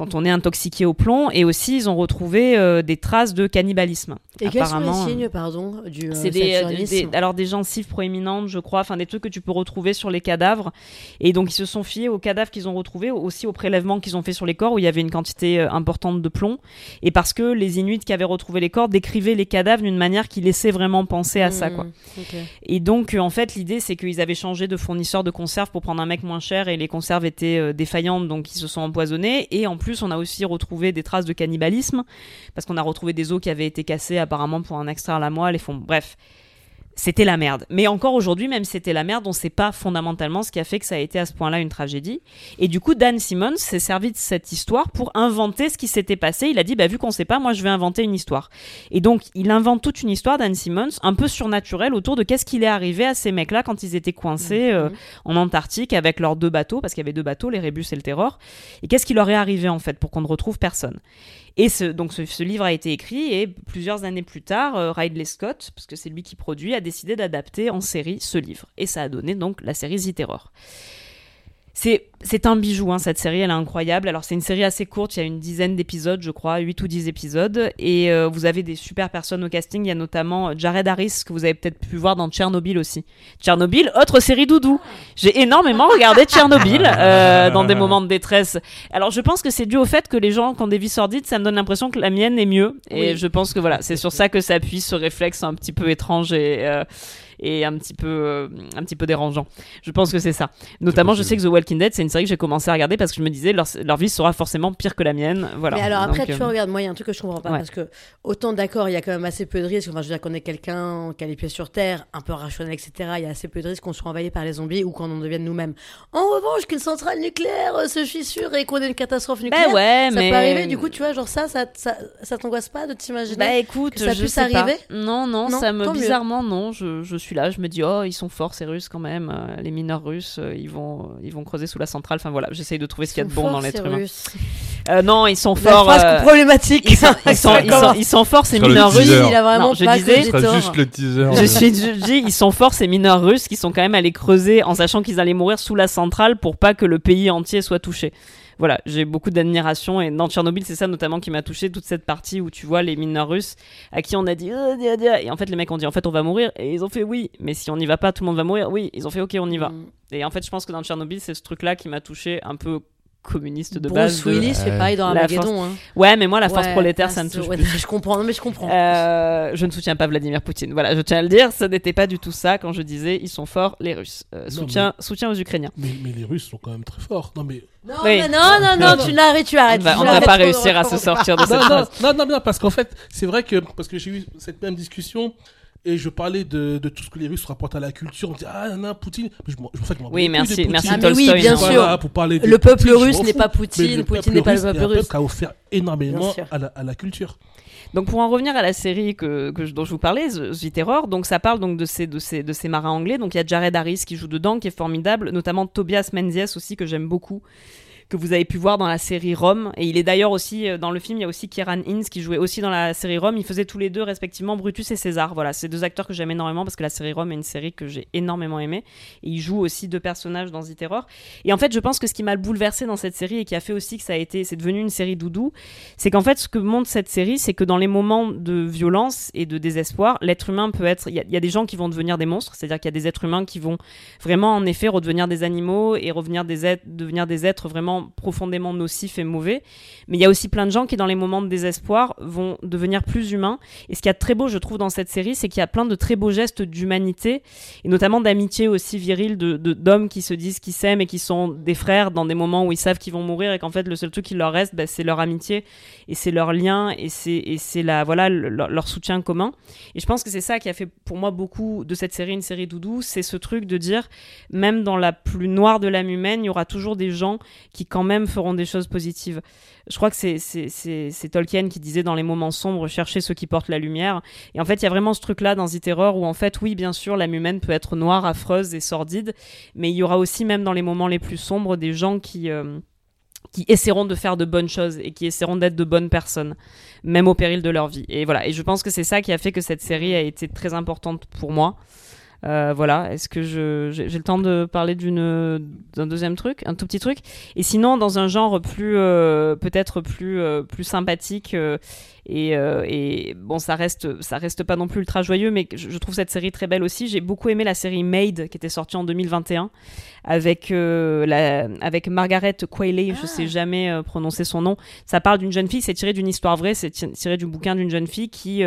quand on est intoxiqué au plomb, et aussi ils ont retrouvé euh, des traces de cannibalisme. Et quels sont les signes, pardon, du euh, c'est des, des- alors des gencives proéminentes, je crois, enfin des trucs que tu peux retrouver sur les cadavres. Et donc ils se sont fiés aux cadavres qu'ils ont retrouvés, aussi aux prélèvements qu'ils ont fait sur les corps où il y avait une quantité euh, importante de plomb. Et parce que les Inuits qui avaient retrouvé les corps décrivaient les cadavres d'une manière qui laissait vraiment penser à ça, quoi. Mmh, ok. Et donc, euh, en fait, l'idée, c'est qu'ils avaient changé de fournisseur de conserves pour prendre un mec moins cher et les conserves étaient euh, défaillantes, donc ils se sont empoisonnés. Et en plus, on a aussi retrouvé des traces de cannibalisme parce qu'on a retrouvé des os qui avaient été cassés apparemment pour en extraire la moelle. Et font... Bref. C'était la merde. Mais encore aujourd'hui, même si c'était la merde, on ne sait pas fondamentalement ce qui a fait que ça a été à ce point-là une tragédie. Et du coup, Dan Simmons s'est servi de cette histoire pour inventer ce qui s'était passé. Il a dit, bah, vu qu'on ne sait pas, moi je vais inventer une histoire. Et donc, il invente toute une histoire, Dan Simmons, un peu surnaturelle autour de qu'est-ce qu'il est arrivé à ces mecs-là quand ils étaient coincés euh, en Antarctique avec leurs deux bateaux, parce qu'il y avait deux bateaux, les Rébus et le Terror. Et qu'est-ce qui leur est arrivé en fait pour qu'on ne retrouve personne? Et ce, donc ce, livre a été écrit et plusieurs années plus tard, euh, Ridley Scott, parce que c'est lui qui produit, a décidé d'adapter en série ce livre. Et ça a donné donc la série The Terror. C'est, c'est un bijou, hein, cette série, elle est incroyable. Alors, c'est une série assez courte, il y a une dizaine d'épisodes, je crois, 8 ou 10 épisodes. Et euh, vous avez des super personnes au casting. Il y a notamment Jared Harris, que vous avez peut-être pu voir dans Tchernobyl aussi. Tchernobyl, autre série doudou. J'ai énormément *laughs* regardé Tchernobyl euh, dans des moments de détresse. Alors, je pense que c'est dû au fait que les gens qui ont des vies sordides, ça me donne l'impression que la mienne est mieux. Et Oui. je pense que voilà, c'est sur ça que s'appuie ce réflexe un petit peu étrange et. euh, et un petit peu euh, un petit peu dérangeant. Je pense que c'est ça. Notamment, je sais que The Walking Dead, c'est une série que j'ai commencé à regarder parce que je me disais leur, leur vie sera forcément pire que la mienne. Voilà. Mais alors après, Donc, tu euh, vois, regarde, moi, il y a un truc que je comprends pas Ouais. parce que autant d'accord, il y a quand même assez peu de risques. Enfin, je veux dire qu'on est quelqu'un qui a les pieds sur terre, un peu rationnel, etc. Il y a assez peu de risques qu'on soit envahi par les zombies ou qu'on en devienne nous-mêmes. En revanche, qu'une centrale nucléaire euh, se fissure et qu'on ait une catastrophe nucléaire, bah ouais, ça mais peut arriver. Du coup, tu vois, genre ça, ça, ça, ça t'angoisse pas de t'imaginer Bah écoute, que ça je puisse sais pas. arriver? Non, non, Non, ça me bizarrement non. Je, je suis là, je me dis oh ils sont forts ces Russes quand même. euh, les mineurs russes, euh, ils vont ils vont creuser sous la centrale. Enfin voilà, j'essaye de trouver ce qu'il y a de bon dans l'être humain. Russes. Euh, non, ils sont La forts. phrase euh, problématique. ils, sont, ils, sont, Ça *laughs* ils, sont, commence. ils sont forts ces mineurs russes. teaser. il a vraiment Non, je pas disais- juste le teaser. Je suis, je dis, ils sont forts ces mineurs russes qui sont quand même allés creuser en sachant qu'ils allaient mourir sous la centrale pour pas que le pays entier soit touché. Voilà, j'ai beaucoup d'admiration et dans Tchernobyl, c'est ça notamment qui m'a touché toute cette partie où tu vois les mineurs russes à qui on a dit Euh, dia, dia et en fait les mecs ont dit en fait on va mourir et ils ont fait oui, mais si on n'y va pas tout le monde va mourir. Oui, ils ont fait OK, on y va. Mm. Et en fait, je pense que dans Tchernobyl, c'est ce truc-là qui m'a touché un peu communiste de Bruce base. de- Willis fait pareil dans la Armageddon. hein. Ouais, mais moi la force Ouais, prolétaire, ah, ça me c'est- touche ouais, plus. *laughs* Je comprends, non mais je comprends. Euh, je ne soutiens pas Vladimir Poutine. Voilà, je tiens à le dire, ce n'était pas du tout ça quand je disais ils sont forts les Russes. Euh, Non, soutien, soutien aux Ukrainiens. Mais, mais les Russes sont quand même très forts. Non, mais. Non, Oui. mais non, non, non, *laughs* tu n'arrêtes, tu On arrêtes. va, tu on va arrêtes pas réussir à se sortir de cette non, non, non, parce qu'en fait, c'est vrai que. Parce que j'ai eu cette même discussion. Et je parlais de, de tout ce que les Russes rapportent à la culture. On dit, ah, non, non, Poutine. Mais je, m'en- en fait, je m'en Oui, merci, de merci Poutine. Ah, mais oui, bien sûr. Voilà, pour parler de Le peuple Poutine, je russe n'est pas Poutine, le Poutine peuple n'est pas le russe peuple russe. qui a offert énormément à la, à la culture. Donc pour en revenir à la série que, que je- dont je vous parlais, The, The Terror, donc ça parle donc de ces, de ces, de ces marins anglais. Donc il y a Jared Harris qui joue dedans, qui est formidable, notamment Tobias Menzies aussi que j'aime beaucoup que vous avez pu voir dans la série Rome. Et il est d'ailleurs aussi euh, dans le film, il y a aussi Kieran Hines qui jouait aussi dans la série Rome. Ils faisaient tous les deux respectivement Brutus et César. Voilà, c'est deux acteurs que j'aime énormément parce que la série Rome est une série que j'ai énormément aimée. Et ils jouent aussi deux personnages dans The Terror. Et en fait, je pense que ce qui m'a bouleversé dans cette série et qui a fait aussi que ça a été, c'est devenu une série doudou, c'est qu'en fait, ce que montre cette série, c'est que dans les moments de violence et de désespoir, l'être humain peut être. Il y, a- des gens qui vont devenir des monstres, c'est-à-dire qu'il y a des êtres humains qui vont vraiment, en effet, redevenir des animaux et revenir des devenir des êtres vraiment profondément nocifs et mauvais. Mais il y a aussi plein de gens qui, dans les moments de désespoir, vont devenir plus humains. Et ce qu'il y a de très beau, je trouve, dans cette série, c'est qu'il y a plein de très beaux gestes d'humanité et notamment d'amitié aussi virile de de- d'hommes qui se disent qu'ils s'aiment et qui sont des frères dans des moments où ils savent qu'ils vont mourir et qu'en fait le seul truc qui leur reste bah, c'est leur amitié et c'est leur lien et c'est voilà le- leur, leur soutien commun et je pense que c'est ça qui a fait pour moi beaucoup de cette série une série doudou c'est ce truc de dire même dans la plus noire de l'âme humaine il y aura toujours des gens qui quand même feront des choses positives. Je crois que c'est Tolkien qui disait dans les moments sombres chercher ceux qui portent la lumière. Et en fait il y a vraiment ce truc là dans The Terror où en fait oui bien sûr l'âme humaine peut être noire affreuse et sordide mais il y aura aussi même dans les moments les plus sombres des gens qui euh, qui essaieront de faire de bonnes choses et qui essaieront d'être de bonnes personnes même au péril de leur vie. Et voilà. Et je pense que c'est ça qui a fait que cette série a été très importante pour moi Euh, voilà, est-ce que j'ai le temps de parler d'une d'un deuxième truc, un tout petit truc? Et sinon, dans un genre plus euh, peut-être plus euh, plus sympathique et, euh, et bon, ça reste ça reste pas non plus ultra joyeux, mais je, je trouve cette série très belle aussi. J'ai beaucoup aimé la série Made qui était sortie en 2021 avec euh, la avec Margaret Qualley, je sais jamais euh, prononcer son nom. Ça parle d'une jeune fille, c'est tiré d'une histoire vraie, c'est ti- tiré du bouquin d'une jeune fille qui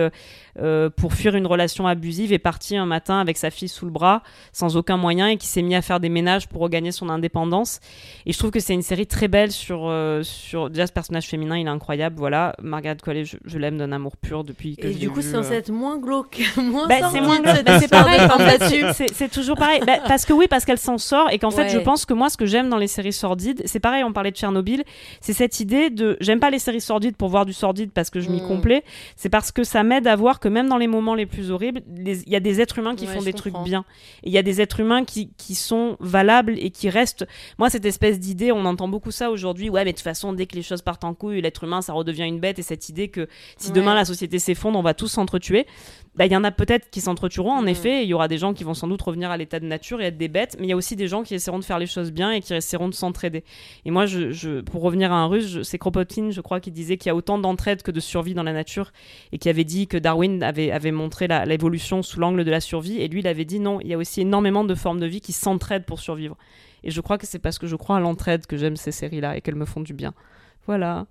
pour fuir une relation abusive est partie un matin avec sa fille sous le bras sans aucun moyen et qui s'est mis à faire des ménages pour regagner son indépendance. Et je trouve que c'est une série très belle sur sur déjà ce personnage féminin, il est incroyable. Voilà, Margaret Qualley, je, je l'aime d'un amour pur depuis que Et je du coup, c'est censé euh. être moins glauque, *laughs* moins Bah, c'est moins cette bah, c'est pareil en fait, c'est- toujours pareil. Bah, parce que oui parce qu'elle s'en sort et qu'en fait je pense que moi ce que j'aime dans les séries sordides c'est pareil on parlait de Tchernobyl c'est cette idée de j'aime pas les séries sordides pour voir du sordide parce que je m'y Mm. complais. C'est parce que ça m'aide à voir que même dans les moments les plus horribles les- il y a des êtres humains qui Ouais, font je des comprends. trucs bien. Et il y a des êtres humains qui, qui sont valables et qui restent. Moi cette espèce d'idée on entend beaucoup ça aujourd'hui ouais mais de toute façon dès que les choses partent en couille l'être humain ça redevient une bête. Et cette idée que si Ouais. demain la société s'effondre on va tous s'entretuer bah, il y en a peut-être qui s'entretueront, en Mhm. effet. et Il y aura des gens qui vont sans doute revenir à l'état de nature et être des bêtes, mais il y a aussi des gens qui essaieront de faire les choses bien et qui essaieront de s'entraider. Et moi, je, je- pour revenir à un russe, c'est Kropotkin, je crois, qui disait qu'il y a autant d'entraide que de survie dans la nature et qui avait dit que Darwin avait, avait montré la- l'évolution sous l'angle de la survie. Et lui, il avait dit non, il y a aussi énormément de formes de vie qui s'entraident pour survivre. Et je crois que c'est parce que je crois à l'entraide que j'aime ces séries-là et qu'elles me font du bien. Voilà.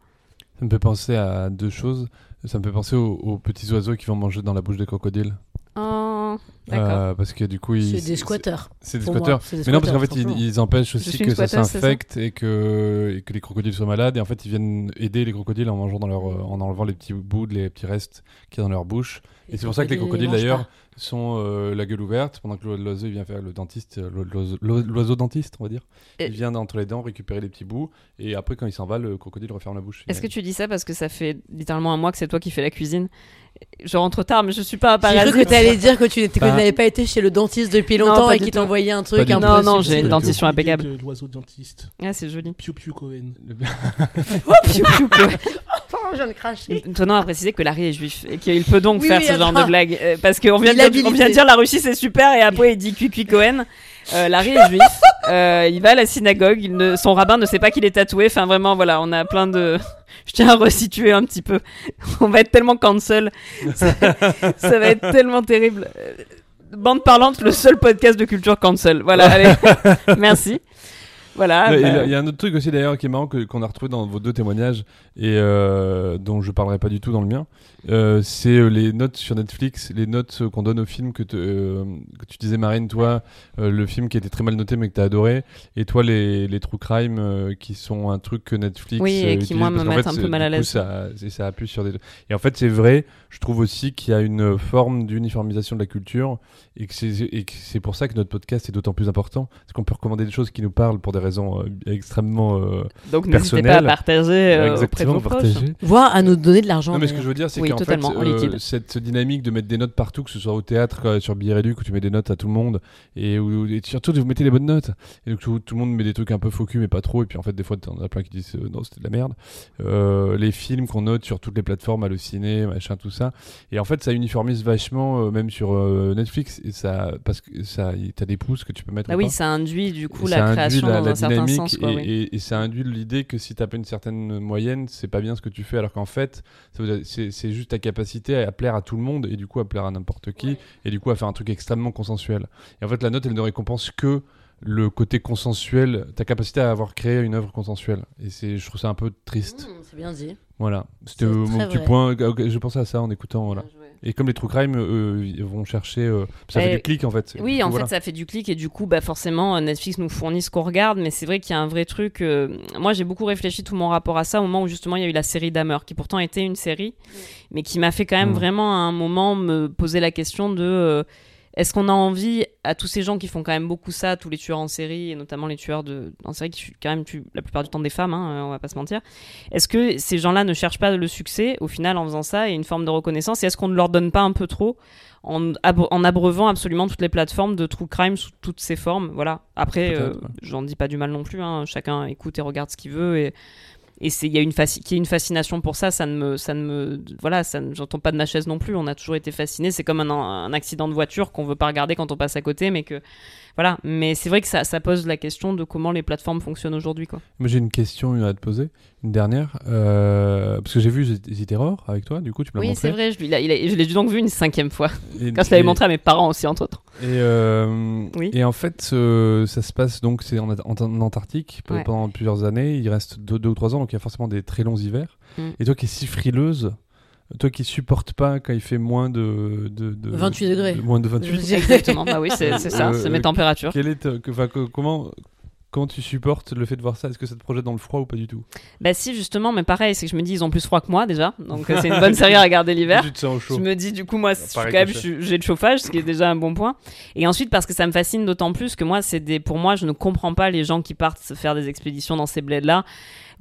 Ça me fait penser à deux choses. Ça me fait penser aux, aux petits oiseaux qui vont manger dans la bouche des crocodiles. Oh. Euh, parce que du coup, ils. C'est des squatteurs. C'est des moi. squatteurs. Des Mais non, parce qu'en fait, ils, empêchent aussi que ça s'infecte et que, et que les crocodiles soient malades. Et en fait, ils viennent aider les crocodiles en mangeant dans leur, euh, en enlevant les petits bouts, les petits restes qu'il y a dans leur bouche. Et c'est pour ça que les crocodiles, d'ailleurs, sont euh, la gueule ouverte pendant que l'oiseau il vient faire le dentiste, l'oiseau- l'oiseau dentiste, on va dire. Et- Il vient entre les dents récupérer les petits bouts et après, quand il s'en va, le crocodile referme la bouche. Est-ce que tu dis ça parce que ça fait littéralement un mois que c'est toi qui fais la cuisine? Je rentre tard, mais je suis pas un J'ai cru que t'allais dire que tu que Bah. tu n'avais pas été chez le dentiste depuis longtemps et qu'il t'envoyait un truc un peu. Non, non, j'ai une dentition impeccable. l'oiseau dentiste. Ah, c'est joli. Piu Piu Cohen. *laughs* Oh, piou, piou. Oh, je viens de cracher. Tenant à préciser que Larry est juif et qu'il peut donc Oui, faire oui, ce genre de blague. euh, parce qu'on vient, de dire- on habilité. vient de dire la Russie c'est super et après il dit Cuicui Cohen. Euh, Larry est juif. Euh, il va à la synagogue. Il ne, son rabbin ne sait pas qu'il est tatoué. Enfin, vraiment, voilà, on a plein de. *laughs* Je tiens à resituer un petit peu. *laughs* On va être tellement cancel. Ça, *laughs* ça va être tellement terrible. Euh, Bande parlante, le seul podcast de culture cancel. Voilà, allez. Merci. Voilà. Il y, bah, a- il y a un autre truc aussi d'ailleurs qui est marrant qu'on a retrouvé dans vos deux témoignages et euh, dont je parlerai pas du tout dans le mien. Euh, c'est euh, les notes sur Netflix, les notes qu'on donne aux films que, te- euh, que tu disais Marine, toi, euh, le film qui était très mal noté mais que tu as adoré, et toi les, les true crime qui sont un truc que Netflix Oui, et qui, moi, me mettent un peu mal à l'aise. Ça, et ça appuie sur des. Et en fait, c'est vrai. Je trouve aussi qu'il y a une forme d'uniformisation de la culture et que c'est et que c'est pour ça que notre podcast est d'autant plus important parce qu'on peut recommander des choses qui nous parlent pour des raisons euh, extrêmement. euh, Donc n'hésitez pas à partager euh, auprès de vos proches. Voire à nous donner de l'argent. Non, mais ce que je veux dire, c'est Oui, qu'en fait, totalement, en euh, liquide. cette dynamique de mettre des notes partout, que ce soit au théâtre, quoi, sur Billet Réduc, où tu mets des notes à tout le monde, et, où, et surtout, vous mettez les bonnes notes. Et donc, tout, tout le monde met des trucs un peu cul, mais pas trop. Et puis, en fait, des fois, t'en as plein qui disent euh, non, c'était de la merde. Euh, les films qu'on note sur toutes les plateformes, Allociné, machin, tout ça. Et en fait, ça uniformise vachement, euh, même sur euh, Netflix, et ça, parce que ça, t'as des pouces que tu peux mettre. Bah ou oui, pas. ça induit du coup la création la, dans la dynamique sens. Quoi, et, oui. et- et ça induit l'idée que si tu pas une certaine moyenne, c'est pas bien ce que tu fais, alors qu'en fait, c'est juste ta capacité à plaire à tout le monde et du coup à plaire à n'importe qui et du coup à faire un truc extrêmement consensuel. Et en fait, la note, elle ne récompense que le côté consensuel, ta capacité à avoir créé une œuvre consensuelle. Et c'est, je trouve ça un peu triste. Mmh, c'est bien dit. Voilà, c'était mon petit vrai. point. Ok, Je pensais à ça en écoutant. Voilà. Et comme les true crime, eux, ils vont chercher. euh, ça fait Eh, du clic en fait. Oui, en voilà. fait, ça fait du clic et du coup, bah, forcément, euh, Netflix nous fournit ce qu'on regarde. Mais c'est vrai qu'il y a un vrai truc. euh, Moi, j'ai beaucoup réfléchi tout mon rapport à ça au moment où justement il y a eu la série Dahmer, qui pourtant était une série, mais qui m'a fait quand même Mm. vraiment à un moment me poser la question de euh, est-ce qu'on a envie à tous ces gens qui font quand même beaucoup ça, tous les tueurs en série et notamment les tueurs de en série qui quand même tuent la plupart du temps des femmes, hein, euh, on va pas se mentir. Est-ce que ces gens-là ne cherchent pas le succès au final en faisant ça et une forme de reconnaissance Et est-ce qu'on ne leur donne pas un peu trop en, abre- en abreuvant absolument toutes les plateformes de true crime sous toutes ses formes Voilà. Après, euh, j'en dis pas du mal non plus. hein. Chacun écoute et regarde ce qu'il veut et et c'est il y a une ait une fascination pour ça ça ne me ça ne me voilà ça j'entends pas de ma chaise non plus. On a toujours été fasciné. C'est comme un, un accident de voiture qu'on veut pas regarder quand on passe à côté mais que voilà mais c'est vrai que ça, ça pose la question de comment les plateformes fonctionnent aujourd'hui quoi Moi j'ai une question à te poser, une dernière, euh, parce que j'ai vu The The Terror avec toi, du coup tu me l'as oui montré. c'est vrai je, lui- il a- il a- je l'ai donc vu une cinquième fois Et- quand je l'avais et- montré à mes parents aussi entre autres Et, euh, Oui. et en fait, euh, ça se passe donc c'est en, en- en Antarctique Ouais. pendant plusieurs années. Il reste deux, deux ou trois ans, donc il y a forcément des très longs hivers. Mm. Et toi qui es si frileuse, toi qui supportes pas quand il fait moins de, de, de- 28 degrés. de- moins de 28. *laughs* exactement. Bah oui c'est c'est ça Euh, c'est mes températures. Quel est ta- que- comment comment tu supportes le fait de voir ça Est-ce que ça te projette dans le froid ou pas du tout? Bah si justement mais pareil c'est que je me dis ils ont plus froid que moi déjà. Donc euh, c'est une bonne série à regarder *laughs* l'hiver. Je me dis du coup moi quand suis- j'ai le chauffage ce qui est déjà un bon point. Et ensuite parce que ça me fascine d'autant plus que moi c'est des pour moi je ne comprends pas les gens qui partent faire des expéditions dans ces bleds là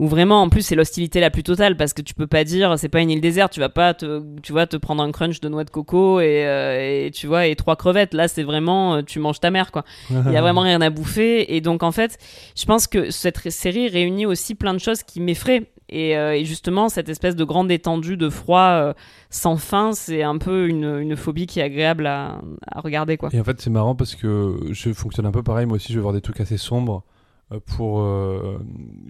où vraiment en plus c'est l'hostilité la plus totale parce que tu peux pas dire c'est pas une île déserte tu vas pas te tu vois te prendre un crunch de noix de coco et, euh, tu vois et trois crevettes. Là c'est vraiment euh, tu manges ta mère quoi. Il y a vraiment rien à bouffer. Et donc en fait je pense que cette série réunit aussi plein de choses qui m'effraient. Et, euh, justement cette espèce de grande étendue de froid sans fin c'est un peu une, phobie qui est agréable à, à regarder quoi. Et en fait, c'est marrant parce que je fonctionne un peu pareil. Moi aussi, je vais voir des trucs assez sombres pour, euh,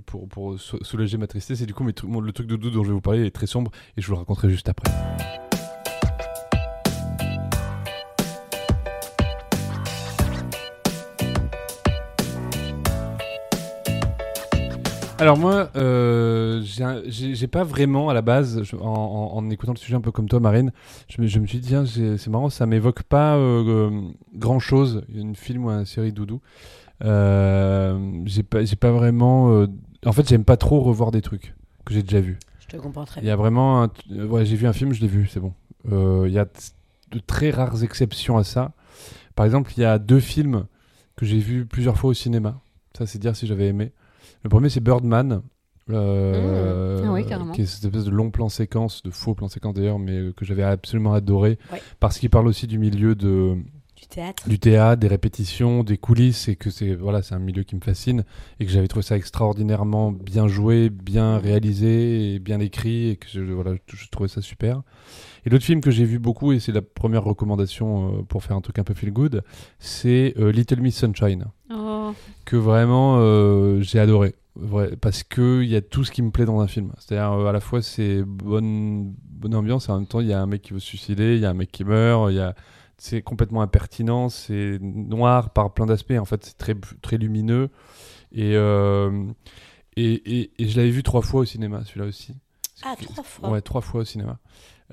pour, pour sou- soulager ma tristesse. Et du coup, le truc de doudou dont je vais vous parler est très sombre et je vous le raconterai juste après. Alors moi, euh, j'ai pas vraiment à la base, en, écoutant le sujet un peu comme toi, Marine, je me, suis dit, c'est marrant, ça m'évoque pas euh, euh, grand chose, une film ou une série doudou. Euh, j'ai pas, j'ai pas vraiment. euh, en fait, j'aime pas trop revoir des trucs que j'ai déjà vus. Je te comprends très Il y bien. a vraiment. un euh, ouais, j'ai vu un film, je l'ai vu, c'est bon. Il y a de très rares exceptions à ça. Par exemple, il y a deux films que j'ai vus plusieurs fois au cinéma. Ça, c'est dire si j'avais aimé. Le premier, c'est Birdman. euh, Mmh. Ah oui, qui est cette espèce de long plan séquence, de faux plan séquence d'ailleurs, mais que j'avais absolument adoré. Ouais. Parce qu'il parle aussi du milieu de, théâtre. du théâtre, des répétitions, des coulisses, et que c'est voilà, c'est un milieu qui me fascine et que j'avais trouvé ça extraordinairement bien joué, bien réalisé et bien écrit et que je, voilà, je, trouvais ça super. Et l'autre film que j'ai vu beaucoup et c'est la première recommandation euh, pour faire un truc un peu feel good, c'est euh, Little Miss Sunshine Oh. que vraiment euh, j'ai adoré. Vrai, parce que il y a tout ce qui me plaît dans un film. C'est-à-dire à la fois c'est bonne bonne ambiance et en même temps il y a un mec qui veut se suicider, il y a un mec qui meurt, il y a c'est complètement impertinent, c'est noir par plein d'aspects. En fait, c'est très très lumineux et, euh, et, et et je l'avais vu trois fois au cinéma, celui-là aussi. Ah, trois fois. Ouais, trois fois au cinéma.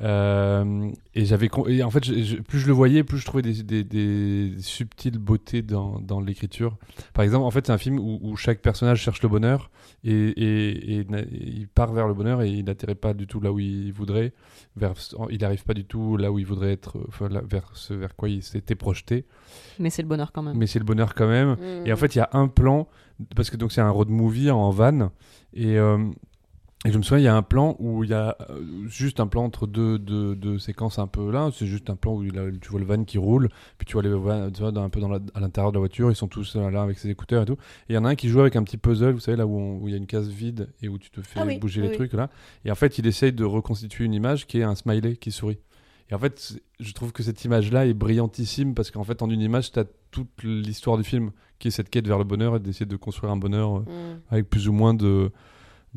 Euh, et j'avais en fait je- je- plus je le voyais plus je trouvais des, des- des subtiles beautés dans, dans l'écriture par exemple en fait c'est un film où, où chaque personnage cherche le bonheur et, et- et n'a- il part vers le bonheur et il n'atterrit pas du tout là où il voudrait vers, il n'arrive pas du tout là où il voudrait être enfin, là- vers ce vers quoi il s'était projeté Mais c'est le bonheur quand même. mais c'est le bonheur quand même Mm. et en fait, il y a un plan, parce que donc c'est un road movie en van, et, euh, et je me souviens, il y a un plan où il y a euh, juste un plan entre deux, deux, deux séquences un peu là, c'est juste un plan où il a- tu vois le van qui roule, puis tu vois les van, tu vois, dans- un peu dans la- à l'intérieur de la voiture, ils sont tous euh, là avec ses écouteurs et tout. Et il y en a un qui joue avec un petit puzzle, vous savez, là où il y a une case vide et où tu te fais Ah oui, bouger oui, les trucs là. Et en fait, il essaye de reconstituer une image qui est un smiley qui sourit. Et en fait, je trouve que cette image-là est brillantissime parce qu'en fait, en une image, tu as toute l'histoire du film qui est cette quête vers le bonheur et d'essayer de construire un bonheur euh, Mm. avec plus ou moins de,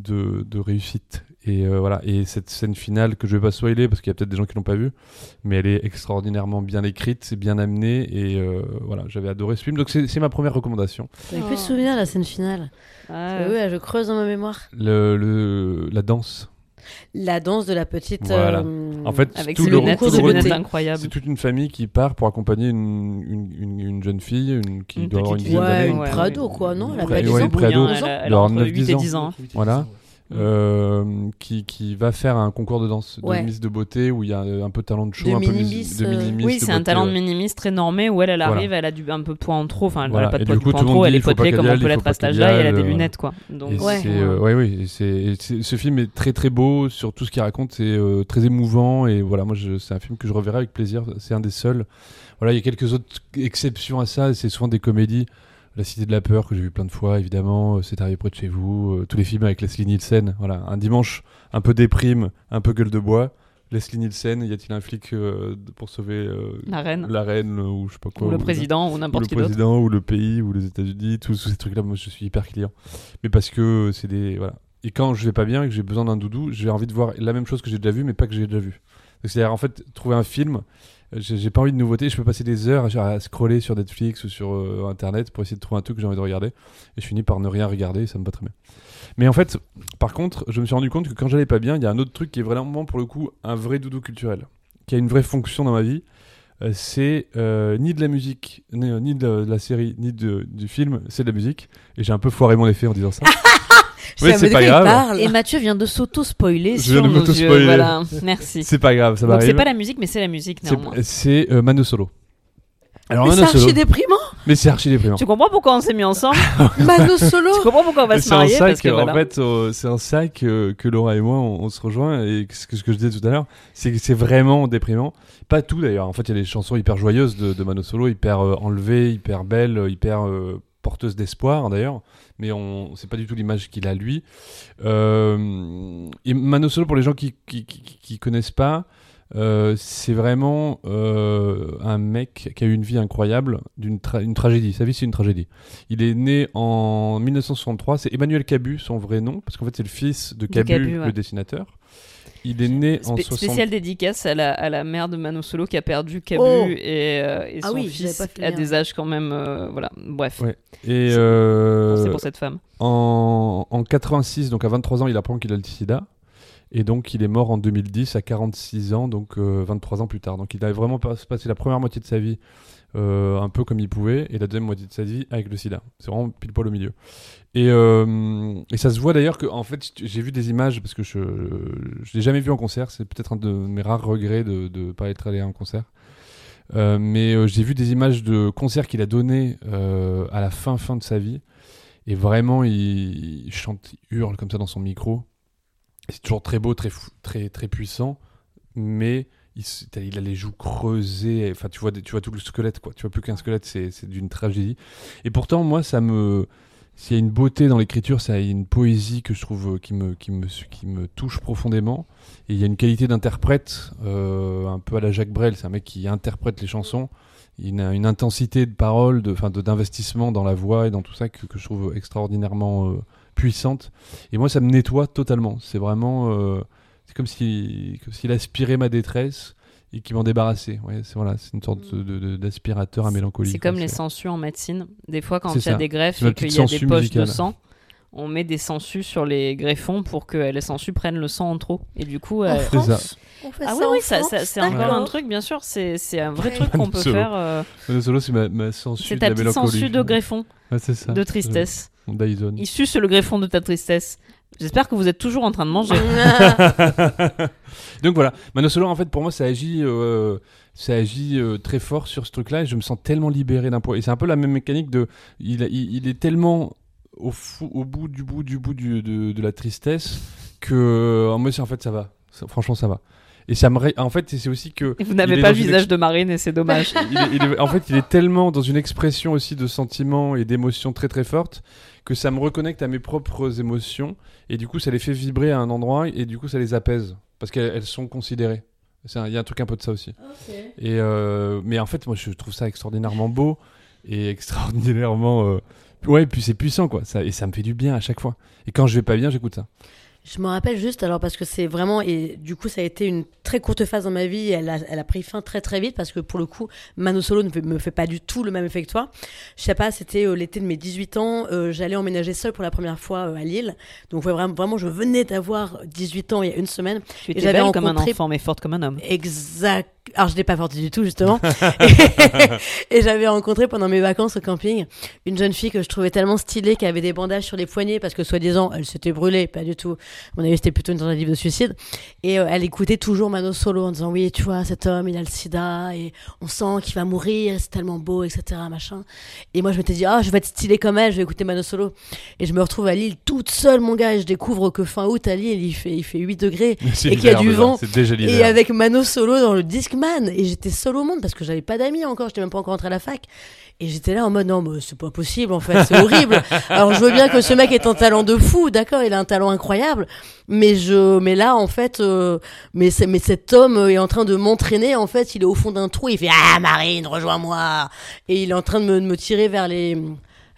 de, de réussite. Et euh, voilà. Et cette scène finale que je vais pas spoiler parce qu'il y a peut-être des gens qui l'ont pas vue, mais elle est extraordinairement bien écrite, c'est bien amené et euh, voilà, j'avais adoré ce film. Donc c'est ma première recommandation. J'avais Oh. plus de souvenir la scène finale. Ah, Euh, ouais, je creuse dans ma mémoire. Le, le- la danse. La danse de la petite. Voilà. euh, En fait, Avec tout le concours de beauté. incroyables. C'est toute une famille qui part pour accompagner une, une, une- une jeune fille une, qui Une doit avoir une dizaine Ouais, d'années. une Ouais, prado, quoi, non Elle a pas 10 ouais, ans une prado. Elle, a- entre 9, 8 et 10 ans. Voilà. Euh, qui, qui va faire un concours de danse de Ouais. Miss de beauté où il y a un peu de talent de show, De un peu de euh, mini-miss Oui, c'est un talent de ouais. minimise très normé où elle, elle Voilà. arrive, elle a du, un peu de poids en trop. Enfin, elle Voilà. a pas de poids du du coup, poids tout en trop, elle est potelée comme on peut l'être à cet âge-là et elle a des euh, lunettes, quoi. Donc, Et Ouais. euh, ouais, oui, ce film est très très beau sur tout ce qu'il raconte, c'est euh, très émouvant et voilà, moi c'est un film que je reverrai avec plaisir, c'est un des seuls. Voilà, il y a quelques autres exceptions à ça, c'est souvent des comédies. La Cité de la Peur que j'ai vu plein de fois, évidemment, euh, C'est arrivé près de chez vous, euh, tous les films avec Leslie Nielsen, voilà, un dimanche un peu déprime, un peu gueule de bois. Leslie Nielsen, y a-t-il un flic euh, pour sauver euh, La reine. la reine ou je sais pas quoi ou le ou- président, ou ou n'importe le qui d'autre. président ou le pays ou les États-Unis, tous ces trucs-là, moi je suis hyper client. Mais parce que c'est des voilà. Et quand je vais pas bien et que j'ai besoin d'un doudou, j'ai envie de voir la même chose que j'ai déjà vu, mais pas que j'ai déjà vu. C'est-à-dire en fait trouver un film. Euh, J'ai pas envie de nouveauté, je peux passer des heures à, scroller sur Netflix ou sur euh, internet pour essayer de trouver un truc que j'ai envie de regarder. Et je finis par ne rien regarder, et ça me va très bien. Mais en fait, par contre, je me suis rendu compte que quand j'allais pas bien, il y a un autre truc qui est vraiment pour le coup un vrai doudou culturel, qui a une vraie fonction dans ma vie. Euh, c'est euh, ni de la musique, ni, ni de la série, ni de, du film, c'est de la musique. Et j'ai un peu foiré mon effet en disant ça. *laughs* Sais c'est pas grave. parle. Et Mathieu vient de s'auto-spoiler Je sur viens de nos yeux. m'auto-spoiler. Voilà, merci. c'est pas grave, ça Donc c'est pas la musique, mais c'est la musique C'est- néanmoins. C'est euh, Mano Solo. Alors Mais c'est archi déprimant. mais c'est archi déprimant. Tu comprends pourquoi on s'est mis ensemble *laughs* *laughs* Mano Solo. Tu comprends pourquoi on va se C'est un marier sac, parce que en voilà. fait, euh, c'est un sac euh, que Laura et moi on, on se rejoint et ce que, ce que je disais tout à l'heure, c'est que c'est vraiment déprimant. Pas tout d'ailleurs. En fait, il y a des chansons hyper joyeuses de, de Mano Solo, hyper euh, enlevées, hyper belles, euh, hyper porteuses d'espoir d'ailleurs. Mais on, c'est pas du tout l'image qu'il a lui. Euh, et Mano Solo pour les gens qui qui, qui, qui connaissent pas. euh, c'est vraiment euh, un mec qui a eu une vie incroyable, d'une tra- une tragédie. Sa vie, c'est une tragédie. Il est né en 1963. C'est Emmanuel Cabu, son vrai nom, parce qu'en fait, c'est le fils de De Cabu, Cabu, ouais. le dessinateur. Il est né en Spé- 60. Spéciale dédicace à la, à la mère de Mano Solo qui a perdu Cabu Oh. et, euh, et Ah son oui, fils à des âges quand même. euh, voilà, bref. Ouais. Et C'est- euh, C'est pour cette femme. en, en 86, donc à 23 ans, il apprend qu'il a le sida. Et donc, il est mort en 2010 à 46 ans, donc euh, 23 ans plus tard. Donc, il a vraiment pas- passé la première moitié de sa vie euh, un peu comme il pouvait, et la deuxième moitié de sa vie avec le sida. C'est vraiment pile poil au milieu. Et, euh, et ça se voit d'ailleurs que, en fait, j'ai vu des images, parce que je ne l'ai jamais vu en concert, c'est peut-être un de mes rares regrets de ne pas être allé un concert. Euh, mais j'ai vu des images de concerts qu'il a donnés euh, à la fin, fin de sa vie. Et vraiment, il, chante, il hurle comme ça dans son micro. C'est toujours très beau, très, très, très puissant. Mais il, a les joues creusées. Enfin, tu vois, tu vois tout le squelette, quoi. Tu vois plus qu'un squelette, c'est d'une tragédie. Et pourtant, moi, ça me. S'il y a une beauté dans l'écriture, ça, a une poésie que je trouve euh, qui me, qui me, touche profondément. Et il y a une qualité d'interprète, euh, un peu à la Jacques Brel. C'est un mec qui interprète les chansons. Il a une intensité de parole, d'investissement dans la voix et dans tout ça que, je trouve extraordinairement euh, puissante. Et moi, ça me nettoie totalement. C'est vraiment, c'est comme si, comme s'il aspirait ma détresse et qu'il m'en débarrassait. Ouais, c'est voilà, c'est une sorte de- de- d'aspirateur à mélancolie. C'est comme les sangsues en médecine. Des fois, quand il y a ça. des greffes et qu'il y a des poches musicale. de sang, on met des sangsues sur les greffons pour que les sangsues prennent le sang en trop. Et du coup, En euh. France On fait ah ça oui, en oui, ça, France ça- c'est encore un truc, bien sûr. C'est c'est un vrai Ouais. truc qu'on peut Solo. faire. euh, Solo, c'est ma, ma sangsue c'est de ta petite sangsue de greffon, c'est ça. de tristesse. Euh, Dyson. Il suce le greffon de ta tristesse. J'espère que vous êtes toujours en train de manger. *laughs* Donc voilà, Mano Solo, en fait, pour moi, ça agit, euh, ça agit euh, très fort sur ce truc-là et je me sens tellement libéré d'un poids. Et c'est un peu la même mécanique de. Il, est tellement au, bout du bout du bout de, la tristesse que. En moi, en fait, ça va. Franchement, ça va. Et ça me. ré- En fait, c'est aussi que. Vous n'avez pas le visage ex- de Marine et c'est dommage. *laughs* il est- il est- en fait, il est tellement dans une expression aussi de sentiments et d'émotions très très fortes que ça me reconnecte à mes propres émotions et du coup ça les fait vibrer à un endroit et du coup ça les apaise parce qu'elles elles sont considérées. C'est un- Il y a un truc un peu de ça aussi. Et euh, mais en fait, moi je trouve ça extraordinairement beau et extraordinairement. euh, Ouais, et puis c'est puissant quoi. Ça, et ça me fait du bien à chaque fois. Et quand je vais pas bien, j'écoute ça. Je me rappelle juste, alors parce que c'est vraiment, et du coup ça a été une très courte phase dans ma vie, elle a, elle a pris fin très très vite parce que pour le coup, Mano Solo ne me fait pas du tout le même effet que toi. Je sais pas, c'était euh, l'été de mes 18 ans, euh, j'allais emménager seule pour la première fois euh, à Lille. Donc ouais, vraiment, vraiment, je venais d'avoir 18 ans il y a une semaine. Tu étais belle comme un enfant, mais forte comme un homme. Exact. Alors je l'ai pas forte du tout justement. et, *laughs* *laughs* et j'avais rencontré pendant mes vacances au camping une jeune fille que je trouvais tellement stylée qui avait des bandages sur les poignets parce que soi-disant elle s'était brûlée, pas du tout. Mon avis c'était plutôt une tentative de suicide. Et euh, elle écoutait toujours Mano Solo en disant oui tu vois cet homme il a le sida et on sent qu'il va mourir, c'est tellement beau etc machin. Et moi je m'étais dit ah je vais être stylée comme elle, je vais écouter Mano Solo. Et je me retrouve à Lille toute seule mon gars et je découvre que fin août à Lille il fait il fait 8 degrés *laughs* Et qu'il y a du déjà. vent. Déjà et avec Mano Solo dans le Discman. Et j'étais seule au monde parce que j'avais pas d'amis encore. J'étais même pas encore entrée à la fac. Et j'étais là en mode non, mais c'est pas possible en fait, c'est horrible. *laughs* Alors je veux bien que ce mec ait un talent de fou, d'accord, il a un talent incroyable. Mais je, mais là en fait, euh, mais c'est, mais cet homme est en train de m'entraîner. En fait, il est au fond d'un trou. Il fait ah Marine, rejoins-moi. Et il est en train de me, de me tirer vers les,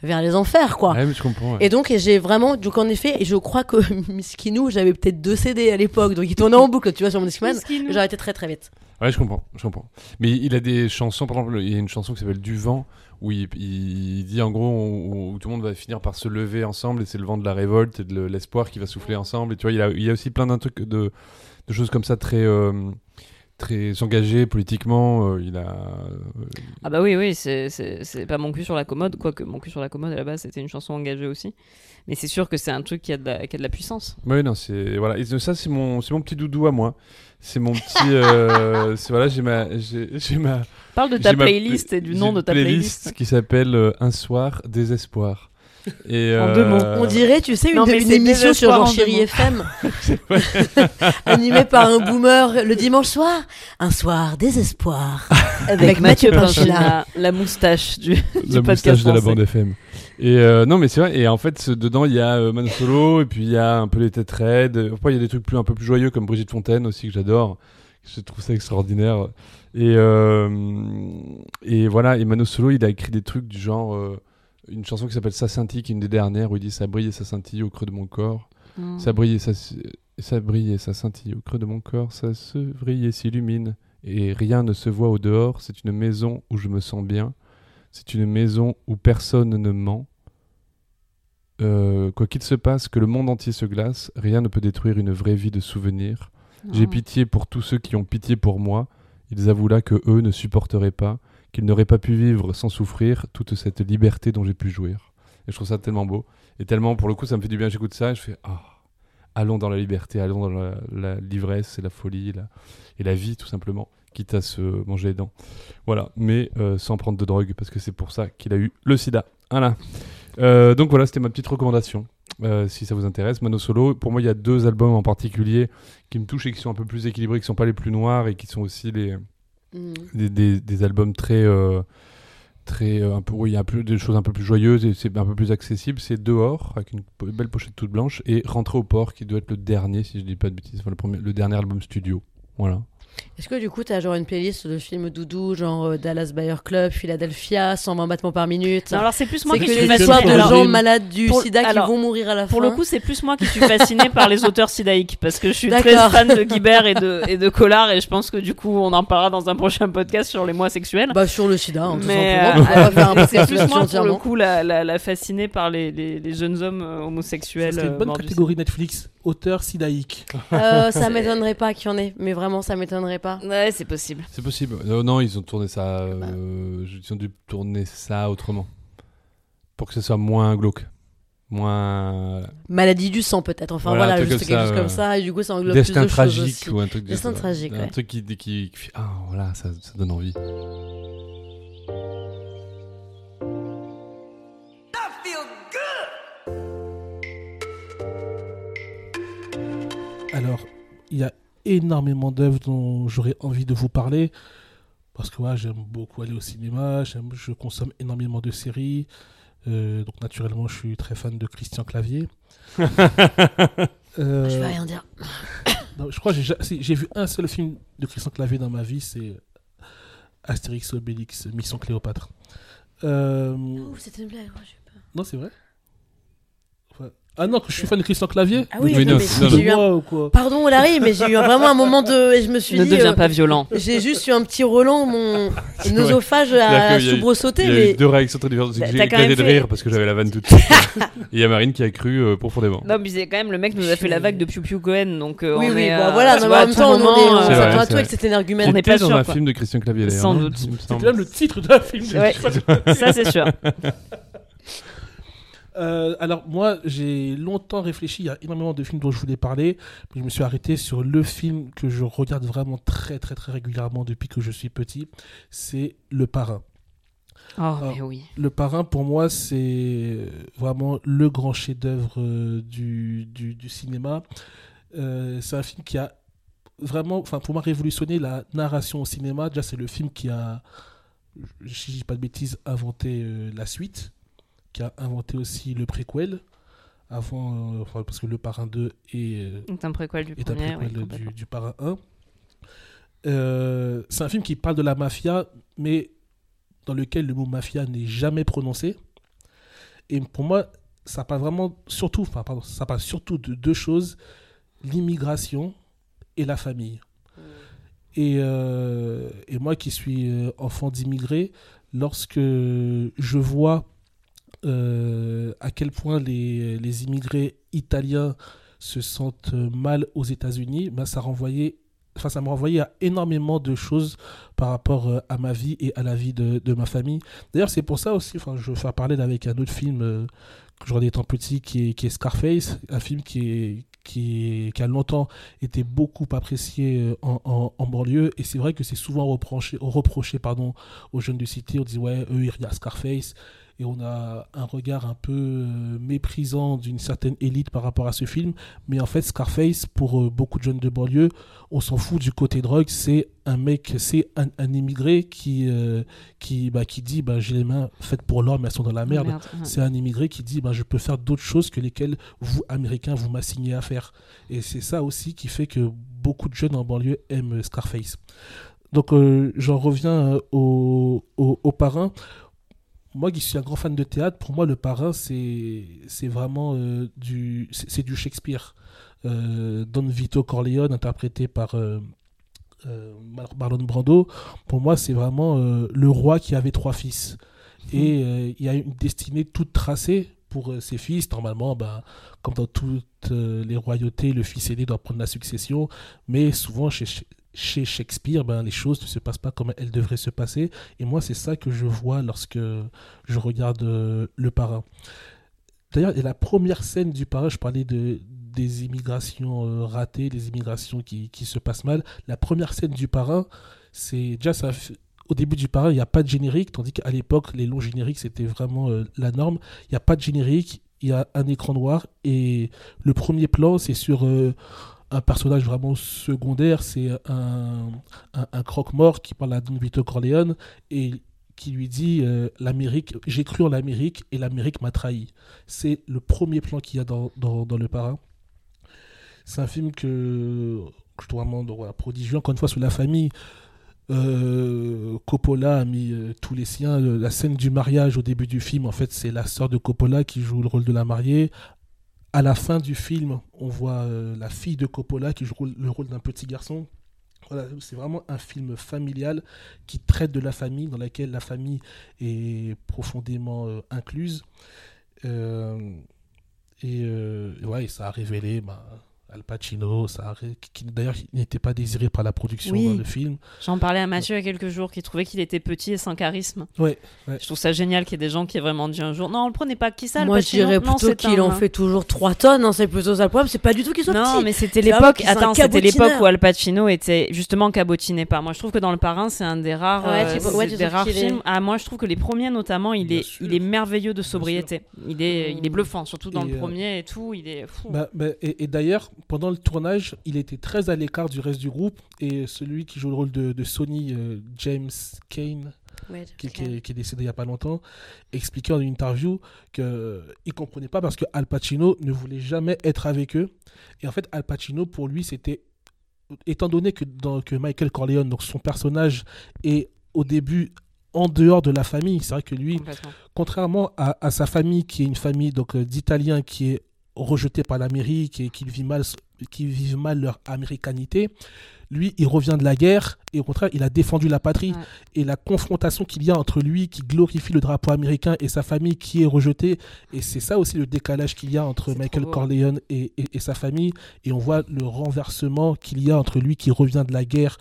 vers les enfers quoi. Ouais, mais je comprends. ouais. Et donc j'ai vraiment donc en effet et je crois que *laughs* Miskinou j'avais peut-être deux CD à l'époque donc il tournait en boucle tu vois sur mon Discman arrêté très très vite. Ouais, je comprends, je comprends. Mais il a des chansons, par exemple, il y a une chanson qui s'appelle Du vent, où il, il dit en gros où, où tout le monde va finir par se lever ensemble, et c'est le vent de la révolte et de le- l'espoir qui va souffler ensemble. Et tu vois, il, a, il y a aussi plein d'un truc de, de choses comme ça très, euh, très engagées politiquement. euh, il a. euh, Ah bah oui, oui, c'est- pas mon cul sur la commode, quoique mon cul sur la commode à la base c'était une chanson engagée aussi. Mais c'est sûr que c'est un truc qui a de la, qui a de la puissance. Ouais, non, c'est voilà. Et ça, c'est mon, c'est mon petit doudou à moi. C'est mon petit. euh, *laughs* c'est- voilà, j'ai ma, j'ai ma. Parle de ta playlist et du nom une de ta playlist. qui s'appelle euh, Un soir désespoir. Et, En deux mots. euh, On dirait tu sais une, non, émission sur deux *laughs* Chéri. FM *laughs* animée par un boomer le dimanche soir un soir désespoir *laughs* avec Mathieu Pinchina. La moustache du, du la podcast moustache de la bande FM. Et euh, non, mais c'est vrai. Et en fait, dedans, il y a euh, Man Solo, et puis il y a un peu les têtes raides. Après, il y a des trucs plus, un peu plus joyeux, comme Brigitte Fontaine aussi, que j'adore. Je trouve ça extraordinaire. Et, euh, et voilà, et Mano Solo, il a écrit des trucs du genre. euh, une chanson qui s'appelle Ça scintille, qui est une des dernières, où il dit Ça brille et ça scintille au creux de mon corps. Mm. Ça brille et ça, brille et ça scintille au creux de mon corps, ça se vrille et s'illumine. Et rien ne se voit au dehors, c'est une maison où je me sens bien. C'est une maison où personne ne ment. Euh, quoi qu'il se passe, que le monde entier se glace, rien ne peut détruire une vraie vie de souvenirs. J'ai Mm. pitié pour tous ceux qui ont pitié pour moi. Ils avouent là que eux ne supporteraient pas, qu'ils n'auraient pas pu vivre sans souffrir toute cette liberté dont j'ai pu jouir. Et je trouve ça tellement beau. Et tellement, pour le coup, ça me fait du bien. J'écoute ça et je fais Ah, allons dans la liberté, allons dans la, la- l'ivresse et la folie la- et la vie, tout simplement, quitte à se manger les dents. Voilà, mais euh, sans prendre de drogue, parce que c'est pour ça qu'il a eu le sida. Voilà. Euh, donc voilà, c'était ma petite recommandation. Euh, si ça vous intéresse, Mano Solo. Pour moi, il y a deux albums en particulier qui me touchent et qui sont un peu plus équilibrés, qui sont pas les plus noirs et qui sont aussi les, Mm. des, des- des albums très euh, très euh, un peu oui, il y a des choses un peu plus joyeuses et c'est un peu plus accessible c'est dehors avec une belle pochette toute blanche et rentrer au port qui doit être le dernier si je dis pas de bêtises enfin, le premier le dernier album studio voilà Est-ce que du coup, t'as genre une playlist de films doudou, genre euh, Dallas Buyer Club, Philadelphia, 120 battements par minute Non, alors c'est plus moi C'est qui suis fascinée de gens malades du pour- sida alors, qui vont mourir à la fin. Pour le coup, c'est plus moi qui suis fascinée par les auteurs sidaïques parce que je suis très fan de Guibert et de, et de Collard et je pense que du coup, on en parlera dans un prochain podcast sur les mois sexuels. bah sur le sida, hein, tout mais simplement. euh, On va faire un *laughs* c'est podcast plus moi pour le coup la, la, la fascinée par les, les, les jeunes hommes euh, homosexuels. serait une euh, bonne catégorie Netflix, auteur sidaïque. Euh, ça *laughs* m'étonnerait pas qu'il y en ait, mais vraiment, ça m'étonnerait pas. Ouais, c'est possible. C'est possible. Non, non, ils ont tourné ça. euh, Ils ont dû tourner ça autrement. Pour que ce soit moins glauque. Moins. Maladie du sang peut-être. Enfin Voilà, voilà, juste comme quelque ça, chose comme ouais. ça. Et du coup, ça englobe plus Destin de choses tragique aussi. ou un truc Destin de tragique, Un truc qui, qui, qui fait. Ah, voilà, ça, ça donne envie. Il y a énormément d'œuvres dont j'aurais envie de vous parler. Parce que ouais, j'aime beaucoup aller au cinéma, je consomme énormément de séries. Euh, donc naturellement, je suis très fan de Christian Clavier. *laughs* Euh, Je vais rien dire. *coughs* non, je crois que j'ai, si, vu un seul film de Christian Clavier dans ma vie, c'est Astérix Obélix, Mission Cléopâtre. Euh, C'était une blague. ouais, j'ai peur. non, c'est vrai? Ah non, que je suis fan de Christian Clavier Ah oui, Oui, non, mais c'est- non, j'ai non. eu un- Pardon, Larry, mais j'ai eu vraiment un moment de. Et je me suis Ne dit. deviens euh, pas violent. J'ai juste eu un petit Roland, mon *laughs* nosophage a qu'il y a eu- soubresauté, Il y a mais. eu deux réactions très différentes. C'est J'ai éclaté de fait- rire parce que j'avais la vanne toute. *laughs* Et il y a Marine qui a cru euh, profondément. Non, mais c'est quand même le mec nous a fait la vague de Piu Piu Cohen, donc euh, Oui, on oui, est, euh, voilà, non, mais en même temps, on moment, est- C'est euh, à c'est tout avec cet énergumène. On n'est était pas dans un film de Christian Clavier d'ailleurs. Sans non doute. Semble. même le titre d'un film. de Ouais. Christian Clavier. ça c'est sûr. *laughs* Euh, alors moi j'ai longtemps réfléchi, il y a énormément de films dont je voulais parler, mais je me suis arrêté sur le film que je regarde vraiment très très très régulièrement depuis que je suis petit, c'est Le Parrain. Oh, mais oui. Le Parrain pour moi c'est vraiment le grand chef-d'œuvre euh, du, du, du cinéma. Euh, c'est un film qui a vraiment, enfin pour moi révolutionné la narration au cinéma. Déjà c'est le film qui a, si je dis pas de bêtises, inventé euh, la suite qui a inventé aussi le préquel. Avant euh, enfin, parce que le parrain 2 est, euh, C'est un préquel du est un premier. préquel oui, du, du parrain 1 Euh, c'est un film qui parle de la mafia mais dans lequel le mot mafia n'est jamais prononcé. Et pour moi ça parle vraiment surtout enfin pardon ça parle surtout de deux choses l'immigration et la famille. Et, euh, et moi qui suis enfant d'immigrés, lorsque je vois euh, à quel point les, les immigrés italiens se sentent mal aux États-Unis, ben ça enfin ça me renvoyait à énormément de choses par rapport euh, à ma vie et à la vie de, de ma famille. D'ailleurs, c'est pour ça aussi, enfin, je vais faire parler avec un autre film euh, que je regardais étant petit, qui est, Scarface, un film qui est qui, a longtemps été beaucoup apprécié en, en, en banlieue. Et c'est vrai que c'est souvent reproché, reproché pardon, aux jeunes de cité. On dit ouais eux ils regardent Scarface et on a un regard un peu euh, méprisant d'une certaine élite par rapport à ce film mais en fait Scarface pour euh, beaucoup de jeunes de banlieue on s'en fout du côté drogue c'est un mec c'est un, un immigré qui euh, qui bah, qui dit bah, j'ai les mains faites pour mais elles sont dans la merde ouais. c'est un immigré qui dit ben, je peux faire d'autres choses que lesquelles vous, Américains, vous m'assignez à faire. Et c'est ça aussi qui fait que beaucoup de jeunes en banlieue aiment Scarface. Donc euh, j'en reviens euh, au, au, au parrain. Moi qui suis un grand fan de théâtre, pour moi le parrain c'est c'est vraiment euh, du c'est du Shakespeare. Euh, Don Vito Corleone interprété par euh, euh, Mar- Marlon Brando, pour moi c'est vraiment le roi qui avait trois fils et euh, il y a une destinée toute tracée pour ses fils. Normalement, bah, comme dans toutes les royautés, le fils aîné doit prendre la succession, mais souvent chez, chez Shakespeare, ben, les choses ne se passent pas comme elles devraient se passer. Et moi, c'est ça que je vois lorsque je regarde euh, Le Parrain. D'ailleurs, la première scène du Parrain, je parlais de, des immigrations euh, ratées, des immigrations qui, qui se passent mal. La première scène du Parrain, c'est déjà ça, au début du parrain, il n'y a pas de générique, tandis qu'à l'époque, les longs génériques, c'était vraiment euh, la norme. Il n'y a pas de générique, il y a un écran noir, et le premier plan, c'est sur un personnage vraiment secondaire, c'est un, un, croque-mort qui parle à Don Vito Corleone, et qui lui dit euh, l'Amérique, j'ai cru en l'Amérique, et l'Amérique m'a trahi. C'est le premier plan qu'il y a dans, dans, le parrain. C'est un film que, je trouve vraiment prodigieux, encore une fois, sur la famille. Euh, Coppola a mis euh, tous les siens. La scène du mariage au début du film, en fait, c'est la sœur de Coppola qui joue le rôle de la mariée. À la fin du film, on voit euh, la fille de Coppola qui joue le rôle- le rôle d'un petit garçon. Voilà, c'est vraiment un film familial qui traite de la famille, dans laquelle la famille est profondément euh, incluse. Euh, et ouais, ça a révélé bah, Al Pacino, ça qui d'ailleurs n'était pas désiré par la production Oui. dans le film. J'en parlais à Mathieu il y a quelques jours, qui trouvait qu'il était petit et sans charisme. Ouais, ouais. Je trouve ça génial qu'il y ait des gens qui aient vraiment dit un jour Non, on le prenait pas qui ça, Al Moi, je dirais Non, plutôt qu'il en fait toujours 3 tonnes. hein, c'est plutôt ça le problème. C'est pas du tout qu'il soit Non, petit. mais c'était l'époque. Attends, c'était l'époque où Al Pacino était justement cabotiné pas. Moi, je trouve que dans Le Parrain, c'est un des rares, Ouais, euh, tu- des rares est- films. Ah, moi, je trouve que les premiers, notamment, il Bien est, sûr. il est merveilleux de sobriété. Il est, il est bluffant, surtout dans le euh, premier et tout. Il est fou. Bah, bah, et d'ailleurs, pendant le tournage, il était très à l'écart du reste du groupe. Et celui qui joue le rôle de, de Sony, euh, James Kane, Ouais, qui, qui est, qui est décédé il n'y a pas longtemps, expliquait en une interview qu'il ne comprenait pas parce que Al Pacino ne voulait jamais être avec eux. Et en fait, Al Pacino, pour lui, c'était. Étant donné que, dans, que Michael Corleone, donc son personnage, est au début en dehors de la famille, c'est vrai que lui, contrairement à, à sa famille, qui est une famille donc euh, d'Italiens qui est rejetée par l'Amérique et qui vit mal, qui vivent mal leur américanité, lui, il revient de la guerre et au contraire, il a défendu la patrie. Ouais. Et la confrontation qu'il y a entre lui, qui glorifie le drapeau américain, et sa famille qui est rejetée, et c'est ça aussi le décalage qu'il y a entre Michael. Corleone et, et- et sa famille. Et on voit le renversement qu'il y a entre lui qui revient de la guerre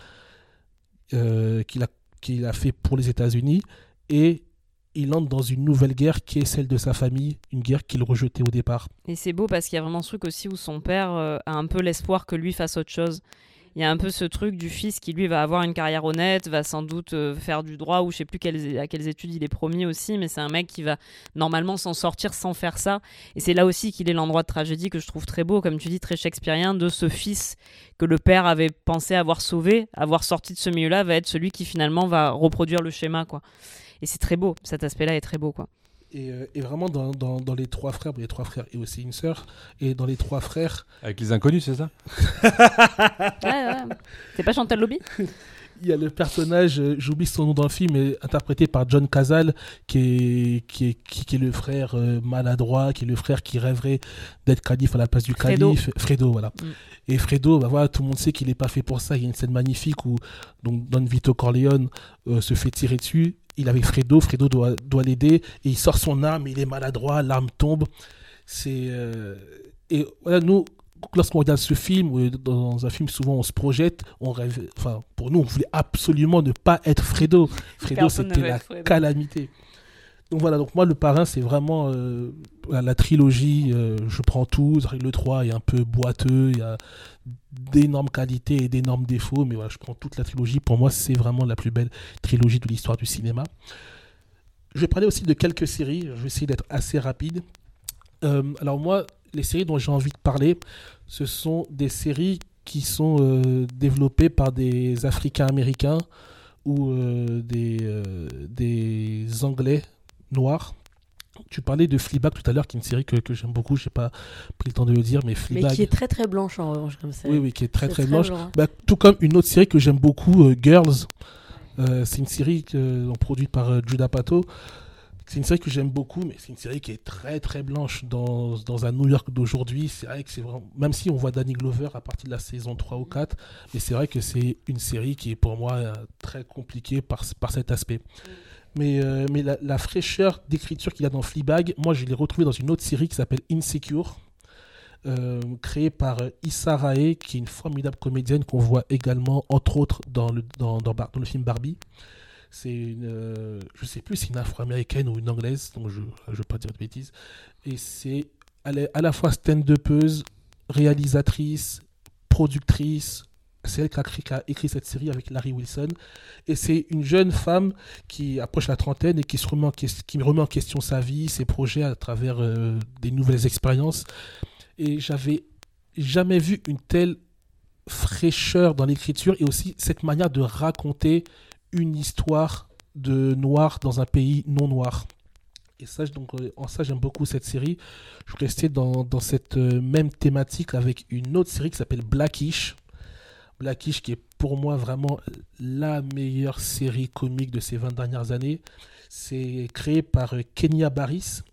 euh, qu'il a, qu'il a fait pour les États-Unis et il entre dans une nouvelle guerre qui est celle de sa famille, une guerre qu'il rejetait au départ. Et c'est beau parce qu'il y a vraiment ce truc aussi où son père euh, a un peu l'espoir que lui fasse autre chose. Il y a un peu ce truc du fils qui lui va avoir une carrière honnête, va sans doute euh, faire du droit ou je sais plus quelles, à quelles études il est promis aussi, mais c'est un mec qui va normalement s'en sortir sans faire ça. Et c'est là aussi qu'il est l'endroit de tragédie que je trouve très beau, comme tu dis, très shakespearien, de ce fils que le père avait pensé avoir sauvé, avoir sorti de ce milieu-là, va être celui qui finalement va reproduire le schéma, quoi. Et c'est très beau, cet aspect-là est très beau, quoi. Et, euh, et vraiment, dans, dans- dans les trois frères, les trois frères et aussi une sœur, et dans les trois frères, Avec les inconnus, c'est ça? *laughs* Ouais, ouais. C'est pas Chantal Lobby? Il y a le personnage, euh, j'oublie son nom dans le film, mais interprété par John Cazale, qui est, qui est, qui, qui est le frère euh, maladroit, qui est le frère qui rêverait d'être calife à la place du Fredo. calife. Fredo, voilà. Mm. Et Fredo, bah voilà, tout le monde sait qu'il n'est pas fait pour ça. Il y a une scène magnifique où donc, Don Vito Corleone euh, se fait tirer dessus. Il est avec Fredo, Fredo doit, doit l'aider, et il sort son arme, il est maladroit, l'arme tombe. C'est. euh, Et voilà, nous, lorsqu'on regarde ce film, ou dans un film, souvent on se projette, on rêve. Enfin, pour nous, on voulait absolument ne pas être Fredo. Fredo, c'était la Fredo. calamité. Donc voilà, donc moi, le parrain, c'est vraiment euh, la, trilogie. euh, je prends tout. Le 3 est un peu boiteux, il y a d'énormes qualités et d'énormes défauts, mais voilà, je prends toute la trilogie. Pour moi, c'est vraiment la plus belle trilogie de l'histoire du cinéma. Je vais parler aussi de quelques séries. Je vais essayer d'être assez rapide. Euh, alors moi, les séries dont j'ai envie de parler, ce sont des séries qui sont développées par des Africains américains ou des Anglais noirs. Tu parlais de Fleabag tout à l'heure, qui est une série que, que j'aime beaucoup. Je n'ai pas pris le temps de le dire, mais Mais Fleabag. qui est très très blanche en revanche comme ça. Oui, oui, qui est très très blanche. blanc. Bah, tout comme une autre série que j'aime beaucoup, euh, Girls. Euh, c'est une série euh, produite par euh, Judah Pato. C'est une série que j'aime beaucoup, mais c'est une série qui est très très blanche dans, dans un New York d'aujourd'hui. C'est vrai que c'est vraiment. Même si on voit Danny Glover à partir de la saison 3 ou 4, mais c'est vrai que c'est une série qui est pour moi très compliquée par, par cet aspect. Mais, euh, la, fraîcheur d'écriture qu'il a dans Fleabag, moi je l'ai retrouvée dans une autre série qui s'appelle Insecure, euh, créée par euh, Issa Rae, qui est une formidable comédienne qu'on voit également, entre autres, dans le, dans, dans, le film Barbie. C'est une, je sais plus, c'est une afro-américaine ou une anglaise, donc je ne veux pas dire de bêtises. Et c'est, à la fois stand-upeuse, réalisatrice, productrice. C'est elle qui a, écrit, cette série avec Larry Wilson. Et c'est une jeune femme qui approche la trentaine et qui, se remet en, question sa vie, ses projets à travers euh, des nouvelles expériences. Et j'avais jamais vu une telle fraîcheur dans l'écriture et aussi cette manière de raconter une histoire de noir dans un pays non noir. Et ça, donc, euh, en ça, j'aime beaucoup cette série. Je rester dans, dans cette euh, même thématique avec une autre série qui s'appelle Blackish. Blackish, qui est pour moi vraiment la meilleure série comique de ces 20 dernières années. C'est créé par euh, Kenya Barris,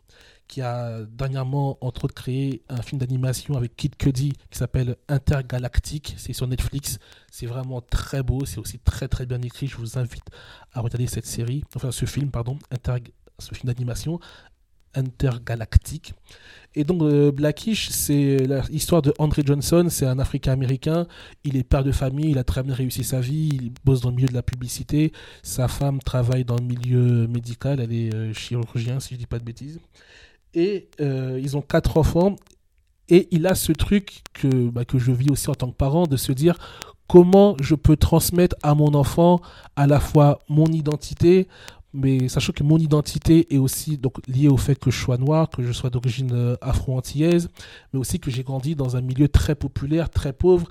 qui a dernièrement, entre autres, créé un film d'animation avec Kid Cudi qui s'appelle Intergalactique. C'est sur Netflix. C'est vraiment très beau. C'est aussi très, très bien écrit. Je vous invite à regarder cette série, enfin ce film, pardon, ce film d'animation intergalactique. Et donc euh, Blackish, c'est l'histoire de Andre Johnson, c'est un Africain-américain, il est père de famille, il a très bien réussi sa vie, il bosse dans le milieu de la publicité, sa femme travaille dans le milieu médical, elle est euh, chirurgien si je dis pas de bêtises. Et euh, ils ont quatre enfants, et il a ce truc que, bah, que je vis aussi en tant que parent, de se dire comment je peux transmettre à mon enfant à la fois mon identité, mais sachant que mon identité est aussi donc liée au fait que je sois noir, que je sois d'origine euh, afro-antillaise, mais aussi que j'ai grandi dans un milieu très populaire, très pauvre,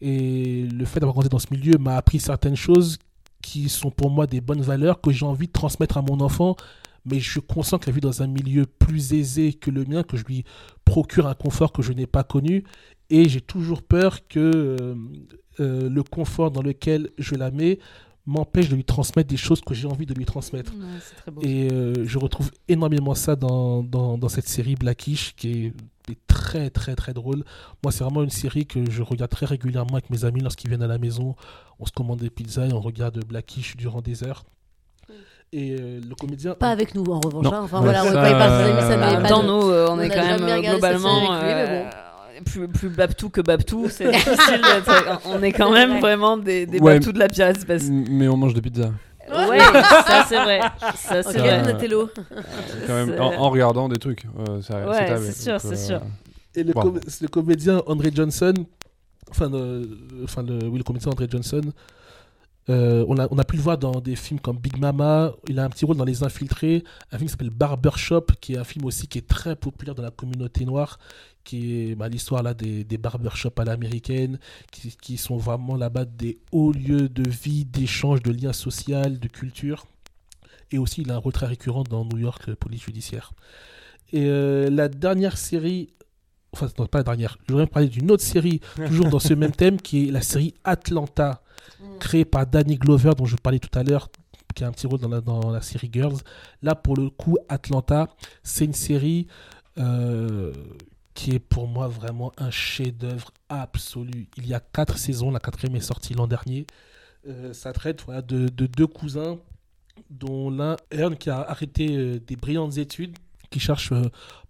et le fait d'avoir grandi dans ce milieu m'a appris certaines choses qui sont pour moi des bonnes valeurs que j'ai envie de transmettre à mon enfant, mais je suis conscient qu'elle vit dans un milieu plus aisé que le mien, que je lui procure un confort que je n'ai pas connu, et j'ai toujours peur que euh, euh, le confort dans lequel je la mets m'empêche de lui transmettre des choses que j'ai envie de lui transmettre. Ouais, c'est très beau. Et euh, je retrouve énormément ça dans, dans, dans cette série Blackish qui est, est très très très drôle. Moi, c'est vraiment une série que je regarde très régulièrement avec mes amis lorsqu'ils viennent à la maison. On se commande des pizzas et on regarde Blackish durant des heures. Et euh, le comédien. Pas avec nous, en revanche. Non. hein. Enfin Ouais, voilà, on ça, pas passer, mais ça euh, pas nous, euh, on, on est quand même euh, globalement série avec lui, mais euh, plus, plus Babtou que Babtou. C'est difficile d'être- *laughs* On est quand même vraiment des, des Ouais. Babtou de la pire espèce. Mais on mange des pizzas. Ouais, ça c'est vrai. Ça c'est vrai. vrai. Natello. Quand même, C'est- en, en regardant des trucs. euh, ça- Ouais, c'est sûr, c'est euh, sûr. Et le, Wow. com- le comédien André Johnson, enfin, le, enfin le, oui, le comédien André Johnson, euh, on, a, on a pu le voir dans des films comme Big Mama, il a un petit rôle dans Les Infiltrés, un film qui s'appelle Barbershop, qui est un film aussi qui est très populaire dans la communauté noire, qui est bah, l'histoire là des, des barbershops à l'américaine, qui, qui sont vraiment là-bas des hauts lieux de vie, d'échange, de liens sociaux, de culture. Et aussi, il a un rôle très récurrent dans New York, euh, police judiciaire. Et euh, la dernière série enfin non, pas la dernière, je voudrais parler d'une autre série, toujours dans ce *laughs* même thème, qui est la série Atlanta, créée par Danny Glover, dont je parlais tout à l'heure, qui a un petit rôle dans la, dans la série Girls. Là, pour le coup, Atlanta, c'est une série euh, qui est pour moi vraiment un chef-d'œuvre absolu. Il y a quatre saisons, la quatrième est sortie l'an dernier. Euh, ça traite voilà, de, de deux cousins, dont l'un, Ern, qui a arrêté euh, des brillantes études, qui cherche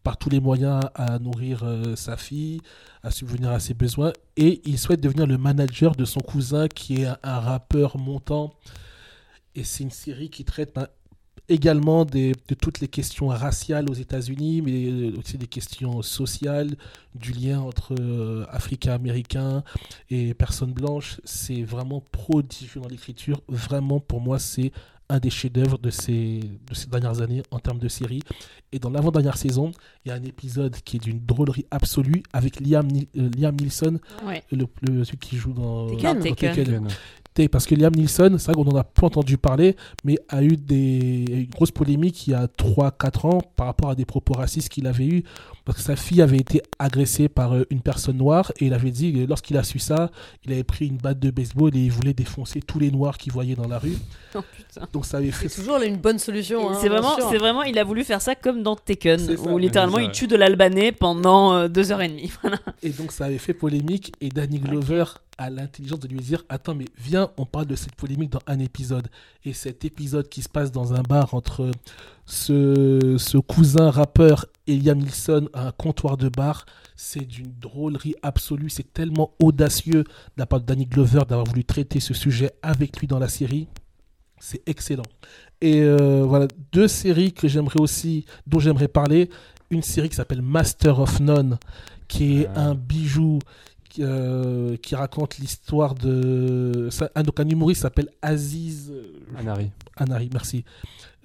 par tous les moyens à nourrir euh, sa fille, à subvenir à ses besoins, et il souhaite devenir le manager de son cousin qui est un, rappeur montant. Et c'est une série qui traite ben, également de toutes les questions raciales aux États-Unis, mais euh, aussi des questions sociales, du lien entre euh, Africains-Américains et personnes blanches. C'est vraiment prodigieux dans l'écriture. Vraiment, pour moi, c'est un des chefs-d'œuvre de ces, de ces dernières années en termes de série. Et dans l'avant-dernière saison, il y a un épisode qui est d'une drôlerie absolue avec Liam, euh, Liam Neeson, Ouais. le, le- celui qui joue dans Taken. dans Taken. Taken. Parce que Liam Neeson, c'est vrai qu'on en a pas entendu parler, mais a eu des une grosse polémique il y a 3-4 ans par rapport à des propos racistes qu'il avait eu parce que sa fille avait été agressée par euh, une personne noire et il avait dit que lorsqu'il a su ça, il avait pris une batte de baseball et il voulait défoncer tous les noirs qu'il voyait dans la rue. *laughs* Oh putain. Donc ça avait fait C'est toujours une bonne solution. hein, c'est vraiment, c'est vraiment, il a voulu faire ça comme dans Taken, où littéralement il tue de l'albanais pendant euh, deux heures et demie. *laughs* Voilà. Et donc ça avait fait polémique et Danny Glover a l'intelligence de lui dire attends mais viens on parle de cette polémique dans un épisode. Et cet épisode qui se passe dans un bar entre ce, ce cousin rappeur et Liam Neeson à un comptoir de bar c'est d'une drôlerie absolue. C'est tellement audacieux de la part de Danny Glover d'avoir voulu traiter ce sujet avec lui dans la série. C'est excellent. Et euh, voilà deux séries que j'aimerais aussi dont j'aimerais parler. Une série qui s'appelle Master of None qui est Ah. un bijou qui, euh, qui raconte l'histoire de ça- un, donc un humoriste s'appelle Aziz euh, Anari. Anari, merci,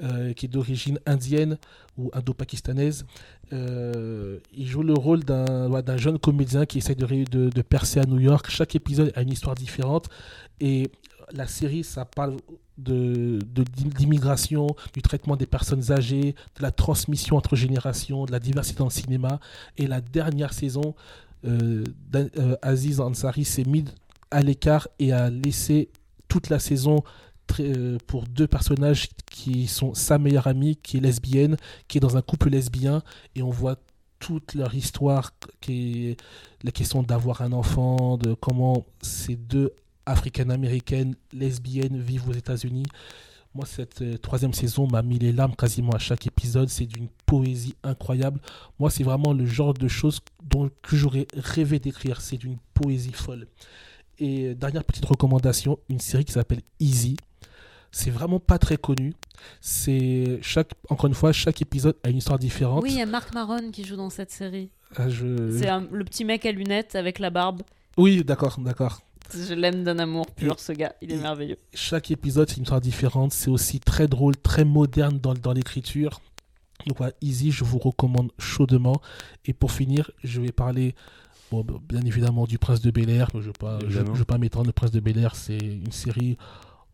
euh, qui est d'origine indienne ou indo-pakistanaise. Euh, il joue le rôle d'un ouais, jeune comédien qui essaie de, de, de percer à New York. Chaque épisode a une histoire différente et la série, ça parle de- d'immigration, du traitement des personnes âgées, de la transmission entre générations, de la diversité dans le cinéma. Et la dernière saison, Aziz Ansari s'est mis à l'écart et a laissé toute la saison euh, pour deux personnages qui sont sa meilleure amie, qui est lesbienne, qui est dans un couple lesbien, et on voit toute leur histoire, qui la question d'avoir un enfant, de comment ces deux africaines-américaines lesbiennes vivent aux États-Unis. Moi, cette euh, troisième saison m'a mis les larmes quasiment à chaque épisode. C'est d'une poésie incroyable. Moi, c'est vraiment le genre de choses dont, que j'aurais rêvé d'écrire. C'est d'une poésie folle. Et euh, dernière petite recommandation, une série qui s'appelle Easy. C'est vraiment pas très connu. C'est chaque, encore une fois, chaque épisode a une histoire différente. Oui, il y a Marc Maron qui joue dans cette série. Ah, je- C'est le petit mec à lunettes avec la barbe. Oui, d'accord, d'accord. Je l'aime d'un amour pur, Et- ce gars. Il est merveilleux. Chaque épisode, c'est une histoire différente. C'est aussi très drôle, très moderne dans, dans l'écriture. Donc voilà, Easy, je vous recommande chaudement. Et pour finir, je vais parler, bon, bien évidemment, du Prince de Bel Air. Je ne vais pas, je, Évidemment. je vais pas m'étendre. Le Prince de Bel Air, c'est une série.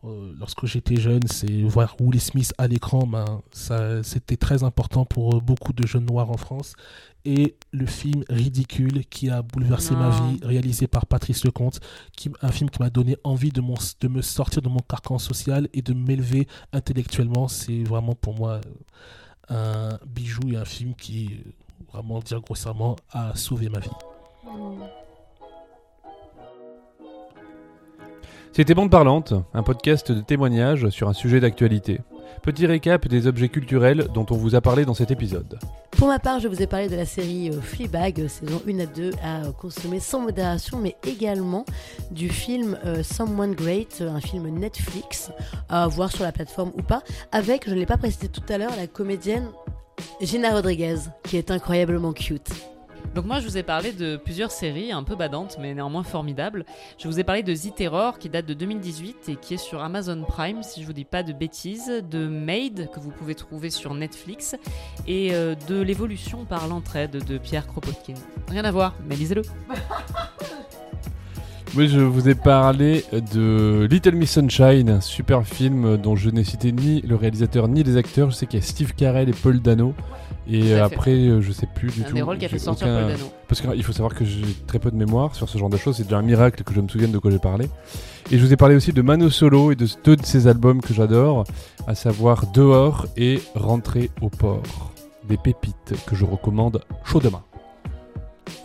Euh, lorsque j'étais jeune, c'est voir Will Smith à l'écran, ben, ça, c'était très important pour euh, beaucoup de jeunes noirs en France. Et le film Ridicule qui a bouleversé ma vie, réalisé par Patrice Lecomte, qui, un film qui m'a donné envie de, mon, de me sortir de mon carcan social et de m'élever intellectuellement. C'est vraiment pour moi euh, un bijou et un film qui, vraiment dire grossièrement, a sauvé ma vie. C'était Bande Parlante, un podcast de témoignages sur un sujet d'actualité. Petit récap des objets culturels dont on vous a parlé dans cet épisode. Pour ma part, je vous ai parlé de la série euh, Fleabag, euh, saison 1 à 2, à euh, consommer sans modération, mais également du film Someone Great, un film Netflix, à voir sur la plateforme ou pas, avec, je ne l'ai pas précisé tout à l'heure, la comédienne Gina Rodriguez, qui est incroyablement cute. Donc moi, je vous ai parlé de plusieurs séries un peu badantes, mais néanmoins formidables. Je vous ai parlé de The Terror, qui date de 2018 et qui est sur Amazon Prime, si je vous dis pas de bêtises, de Maid, que vous pouvez trouver sur Netflix, et euh, de l'évolution par l'entraide de Pierre Kropotkin. Rien à voir, mais lisez-le. *laughs* Oui, je vous ai parlé de Little Miss Sunshine, un super film dont je n'ai cité ni le réalisateur ni les acteurs. Je sais qu'il y a Steve Carell et Paul Dano. Et fait. après, euh, je sais plus du Un tout. des rôles qui a fait sortir aucun- Paul Dano. Parce qu'il faut savoir que j'ai très peu de mémoire sur ce genre de choses. C'est déjà un miracle que je me souvienne de quoi j'ai parlé. Et je vous ai parlé aussi de Mano Solo et de deux de ses albums que j'adore, à savoir Dehors et Rentrer au port. Des pépites que je recommande chaudement.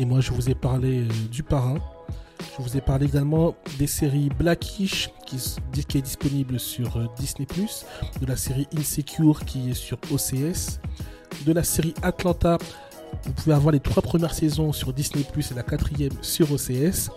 Et moi, je vous ai parlé euh, du parrain. Je vous ai parlé également des séries Blackish qui, qui est disponible sur euh, Disney+, de la série Insecure qui est sur OCS, de la série Atlanta. Vous pouvez avoir les trois premières saisons sur Disney+, et la quatrième sur OCS,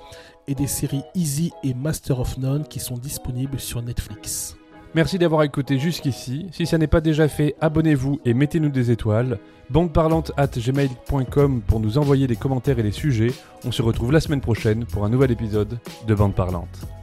et des séries Easy et Master of None qui sont disponibles sur Netflix. Merci d'avoir écouté jusqu'ici. Si ça n'est pas déjà fait, abonnez-vous et mettez-nous des étoiles. Bandeparlante at gmail.com pour nous envoyer des commentaires et des sujets. On se retrouve la semaine prochaine pour un nouvel épisode de Bande Parlante.